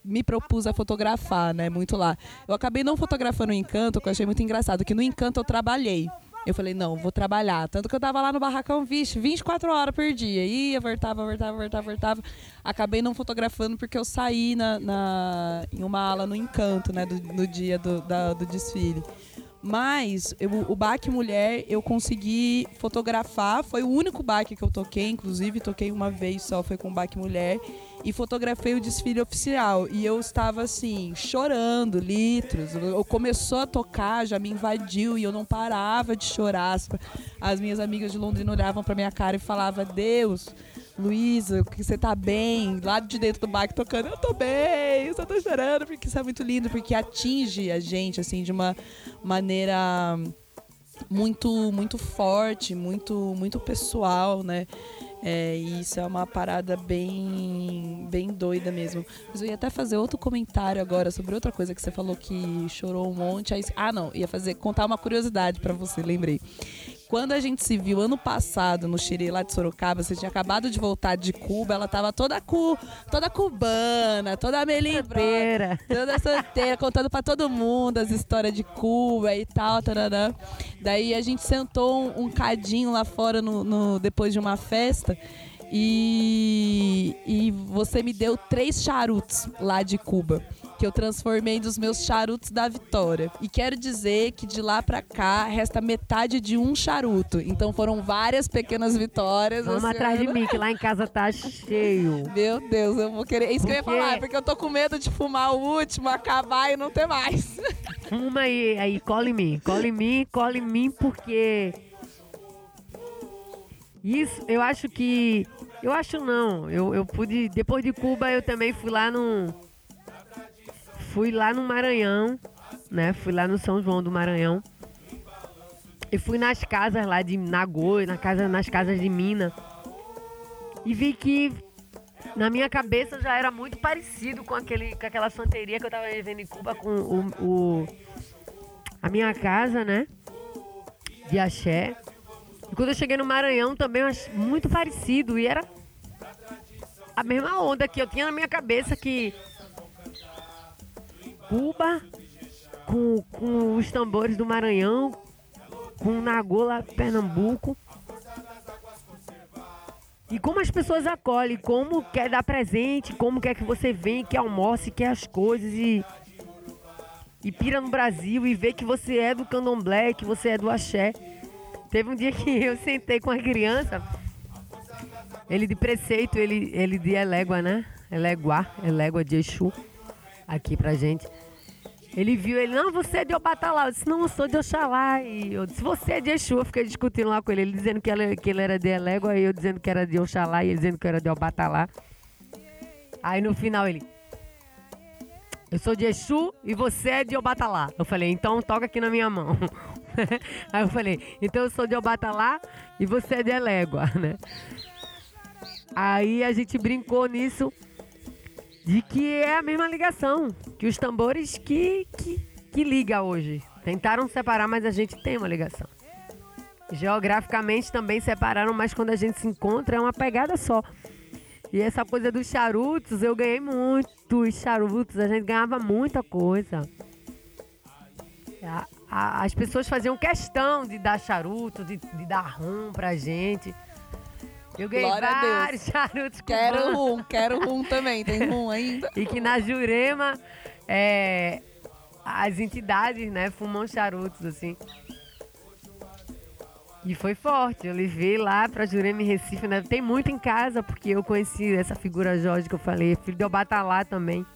me propus a fotografar, né, muito lá. Eu acabei não fotografando o Encanto, que eu achei muito engraçado, que no Encanto eu trabalhei. Eu falei, não, vou trabalhar. Tanto que eu tava lá no barracão, vixe, 24 horas por dia. Ia, voltava, voltava, voltava, voltava. Acabei não fotografando porque eu saí na, na em uma ala no Encanto, né, do, no dia do, da, do desfile. Mas eu, o baque mulher eu consegui fotografar. Foi o único baque que eu toquei, inclusive toquei uma vez só, foi com o baque mulher e fotografei o desfile oficial. E eu estava assim, chorando, litros. Eu começou a tocar, já me invadiu e eu não parava de chorar. As minhas amigas de Londrina olhavam para minha cara e falavam: Deus. Luísa, que você tá bem, lá de dentro do baque tocando, eu tô bem, eu só tô chorando, porque isso é muito lindo, porque atinge a gente, assim, de uma maneira muito muito forte, muito muito pessoal, né? É, isso é uma parada bem bem doida mesmo. Mas eu ia até fazer outro comentário agora sobre outra coisa que você falou que chorou um monte. Aí, ah, não, ia fazer contar uma curiosidade para você, lembrei. Quando a gente se viu ano passado no Xiri, lá de Sorocaba, você tinha acabado de voltar de Cuba, ela tava toda cu, toda cubana, toda melindrosa, toda solteira, contando para todo mundo as histórias de Cuba e tal, tarará. Daí a gente sentou um, um cadinho lá fora no, no, depois de uma festa e, e você me deu três charutos lá de Cuba que eu transformei dos meus charutos da Vitória. E quero dizer que de lá para cá resta metade de um charuto. Então foram várias pequenas vitórias. Vamos atrás de mim, que lá em casa tá cheio. Meu Deus, eu vou querer. Isso porque... que eu ia falar, porque eu tô com medo de fumar o último, acabar e não ter mais. Fuma aí, aí, cola em mim. Cola em mim, cola em mim, porque. Isso, eu acho que. Eu acho não. Eu, eu pude. Depois de Cuba, eu também fui lá no fui lá no Maranhão, né? Fui lá no São João do Maranhão. E fui nas casas lá de Nagoi, na casa, nas casas de Mina. E vi que na minha cabeça já era muito parecido com, aquele, com aquela santeria que eu tava vivendo em Cuba com o, o a minha casa, né? De axé. E quando eu cheguei no Maranhão também, muito parecido. E era a mesma onda que eu tinha na minha cabeça que Cuba, com, com os tambores do Maranhão, com Nagola, Pernambuco. E como as pessoas acolhem, como quer dar presente, como quer que você venha, que almoce, quer as coisas e. E pira no Brasil e vê que você é do candomblé, que você é do axé. Teve um dia que eu sentei com a criança, ele de preceito, ele, ele de elégua, né? Elégua, elégua de Exu, aqui pra gente. Ele viu, ele, não, você é de Obatalá. Eu disse, não, eu sou de Oxalá. E eu disse, você é de Exu. Eu fiquei discutindo lá com ele, ele dizendo que, ela, que ele era de Elégua, e eu dizendo que era de Oxalá, e ele dizendo que era de Obatalá. Aí no final ele, eu sou de Exu e você é de Obatalá. Eu falei, então toca aqui na minha mão. Aí eu falei, então eu sou de Obatalá e você é de Elégua, né? Aí a gente brincou nisso de que é a mesma ligação que os tambores que, que, que liga hoje. Tentaram separar, mas a gente tem uma ligação. Geograficamente também separaram, mas quando a gente se encontra é uma pegada só. E essa coisa dos charutos, eu ganhei muitos charutos, a gente ganhava muita coisa. A, a, as pessoas faziam questão de dar charuto, de, de dar rum pra gente. Eu ganhei Glória vários charutos Quero um, quero um também. Tem um ainda? e que na Jurema, é, as entidades, né, fumam charutos, assim. E foi forte. Eu levei lá pra Jurema em Recife, né? Tem muito em casa, porque eu conheci essa figura Jorge que eu falei, filho de Obatalá também.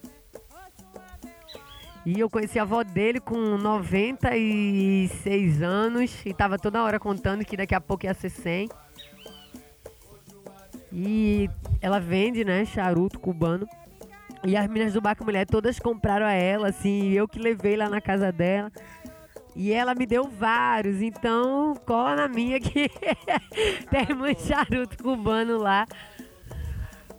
E eu conheci a avó dele com 96 anos e tava toda hora contando que daqui a pouco ia ser 100. E ela vende, né, charuto cubano. E as meninas do Baca Mulher todas compraram a ela, assim, eu que levei lá na casa dela. E ela me deu vários, então cola na minha que tem muito charuto cubano lá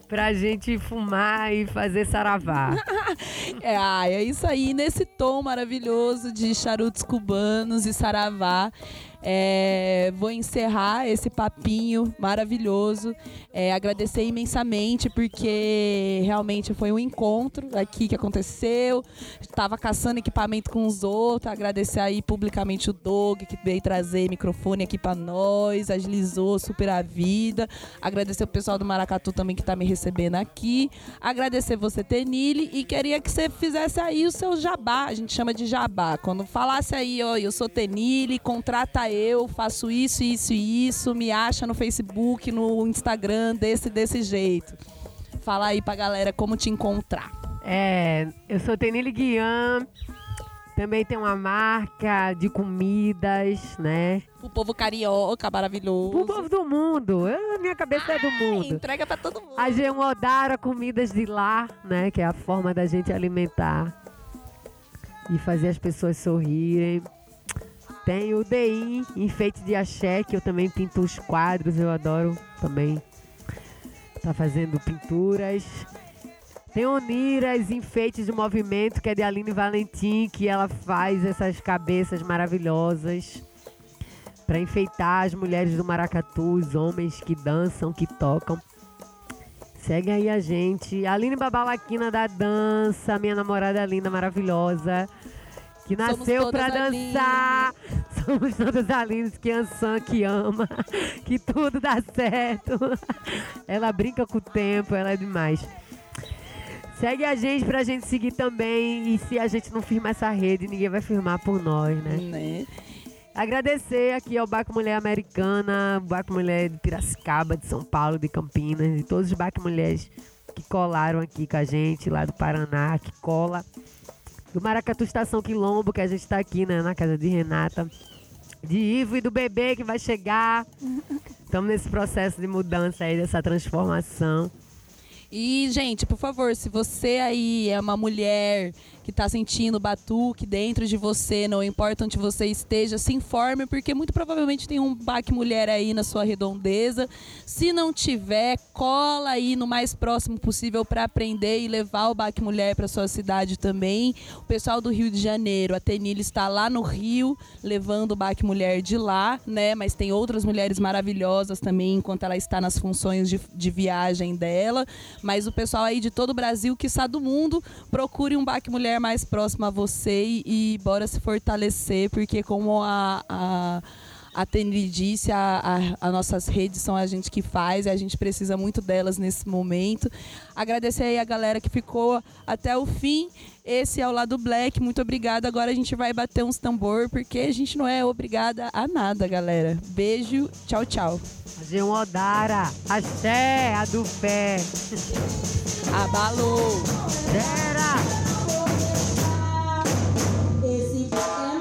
pra gente fumar e fazer saravá. é, é isso aí, nesse tom maravilhoso de charutos cubanos e saravá. É, vou encerrar esse papinho maravilhoso. É, agradecer imensamente, porque realmente foi um encontro aqui que aconteceu. Estava caçando equipamento com os outros. Agradecer aí publicamente o Dog, que veio trazer microfone aqui para nós, agilizou super a vida. Agradecer o pessoal do Maracatu também que está me recebendo aqui. Agradecer você, Tenille, e queria que você fizesse aí o seu jabá. A gente chama de jabá. Quando falasse aí, ó, eu sou Tenille, contrata eu, faço isso, isso e isso, me acha no Facebook, no Instagram, desse desse jeito. Fala aí pra galera como te encontrar. É, eu sou Tenille Guian, também tem uma marca de comidas, né? O povo carioca, maravilhoso. O povo do mundo. Eu, minha cabeça Ai, é do mundo. Entrega pra todo mundo. A gente Odara Comidas de Lá, né? Que é a forma da gente alimentar e fazer as pessoas sorrirem. Tem o DI, enfeite de axé, que eu também pinto os quadros, eu adoro também. Tá fazendo pinturas. Tem Oniras, enfeites de movimento, que é de Aline Valentim, que ela faz essas cabeças maravilhosas para enfeitar as mulheres do maracatu, os homens que dançam, que tocam. Segue aí a gente. Aline Babalaquina da dança, minha namorada linda, maravilhosa que nasceu para dançar. Somos todas Alines que Ansan que ama, que tudo dá certo. Ela brinca com o tempo, ela é demais. Segue a gente pra gente seguir também. E se a gente não firmar essa rede, ninguém vai firmar por nós, né? né? Agradecer aqui ao Baco Mulher Americana, Baco Mulher de Piracicaba, de São Paulo, de Campinas, e todos os Baco Mulheres que colaram aqui com a gente, lá do Paraná, que cola do Maracatu Estação Quilombo, que a gente está aqui, né, na casa de Renata. De Ivo e do bebê que vai chegar. Estamos nesse processo de mudança aí, dessa transformação. E, gente, por favor, se você aí é uma mulher que está sentindo batuque dentro de você, não importa onde você esteja, se informe, porque muito provavelmente tem um baque mulher aí na sua redondeza. Se não tiver, cola aí no mais próximo possível para aprender e levar o baque mulher para sua cidade também. O pessoal do Rio de Janeiro, a Tenille está lá no Rio, levando o baque mulher de lá, né? Mas tem outras mulheres maravilhosas também, enquanto ela está nas funções de, de viagem dela. Mas o pessoal aí de todo o Brasil, que está do mundo, procure um baque mulher mais próximo a você e, e bora se fortalecer, porque como a, a a Tenri disse, a, a, a, nossas redes são a gente que faz e a gente precisa muito delas nesse momento. Agradecer aí a galera que ficou até o fim. Esse é o lado Black, muito obrigada. Agora a gente vai bater uns tambor, porque a gente não é obrigada a nada, galera. Beijo, tchau, tchau. Fazer um Odara, a do pé. Abalou. Era. Thank you.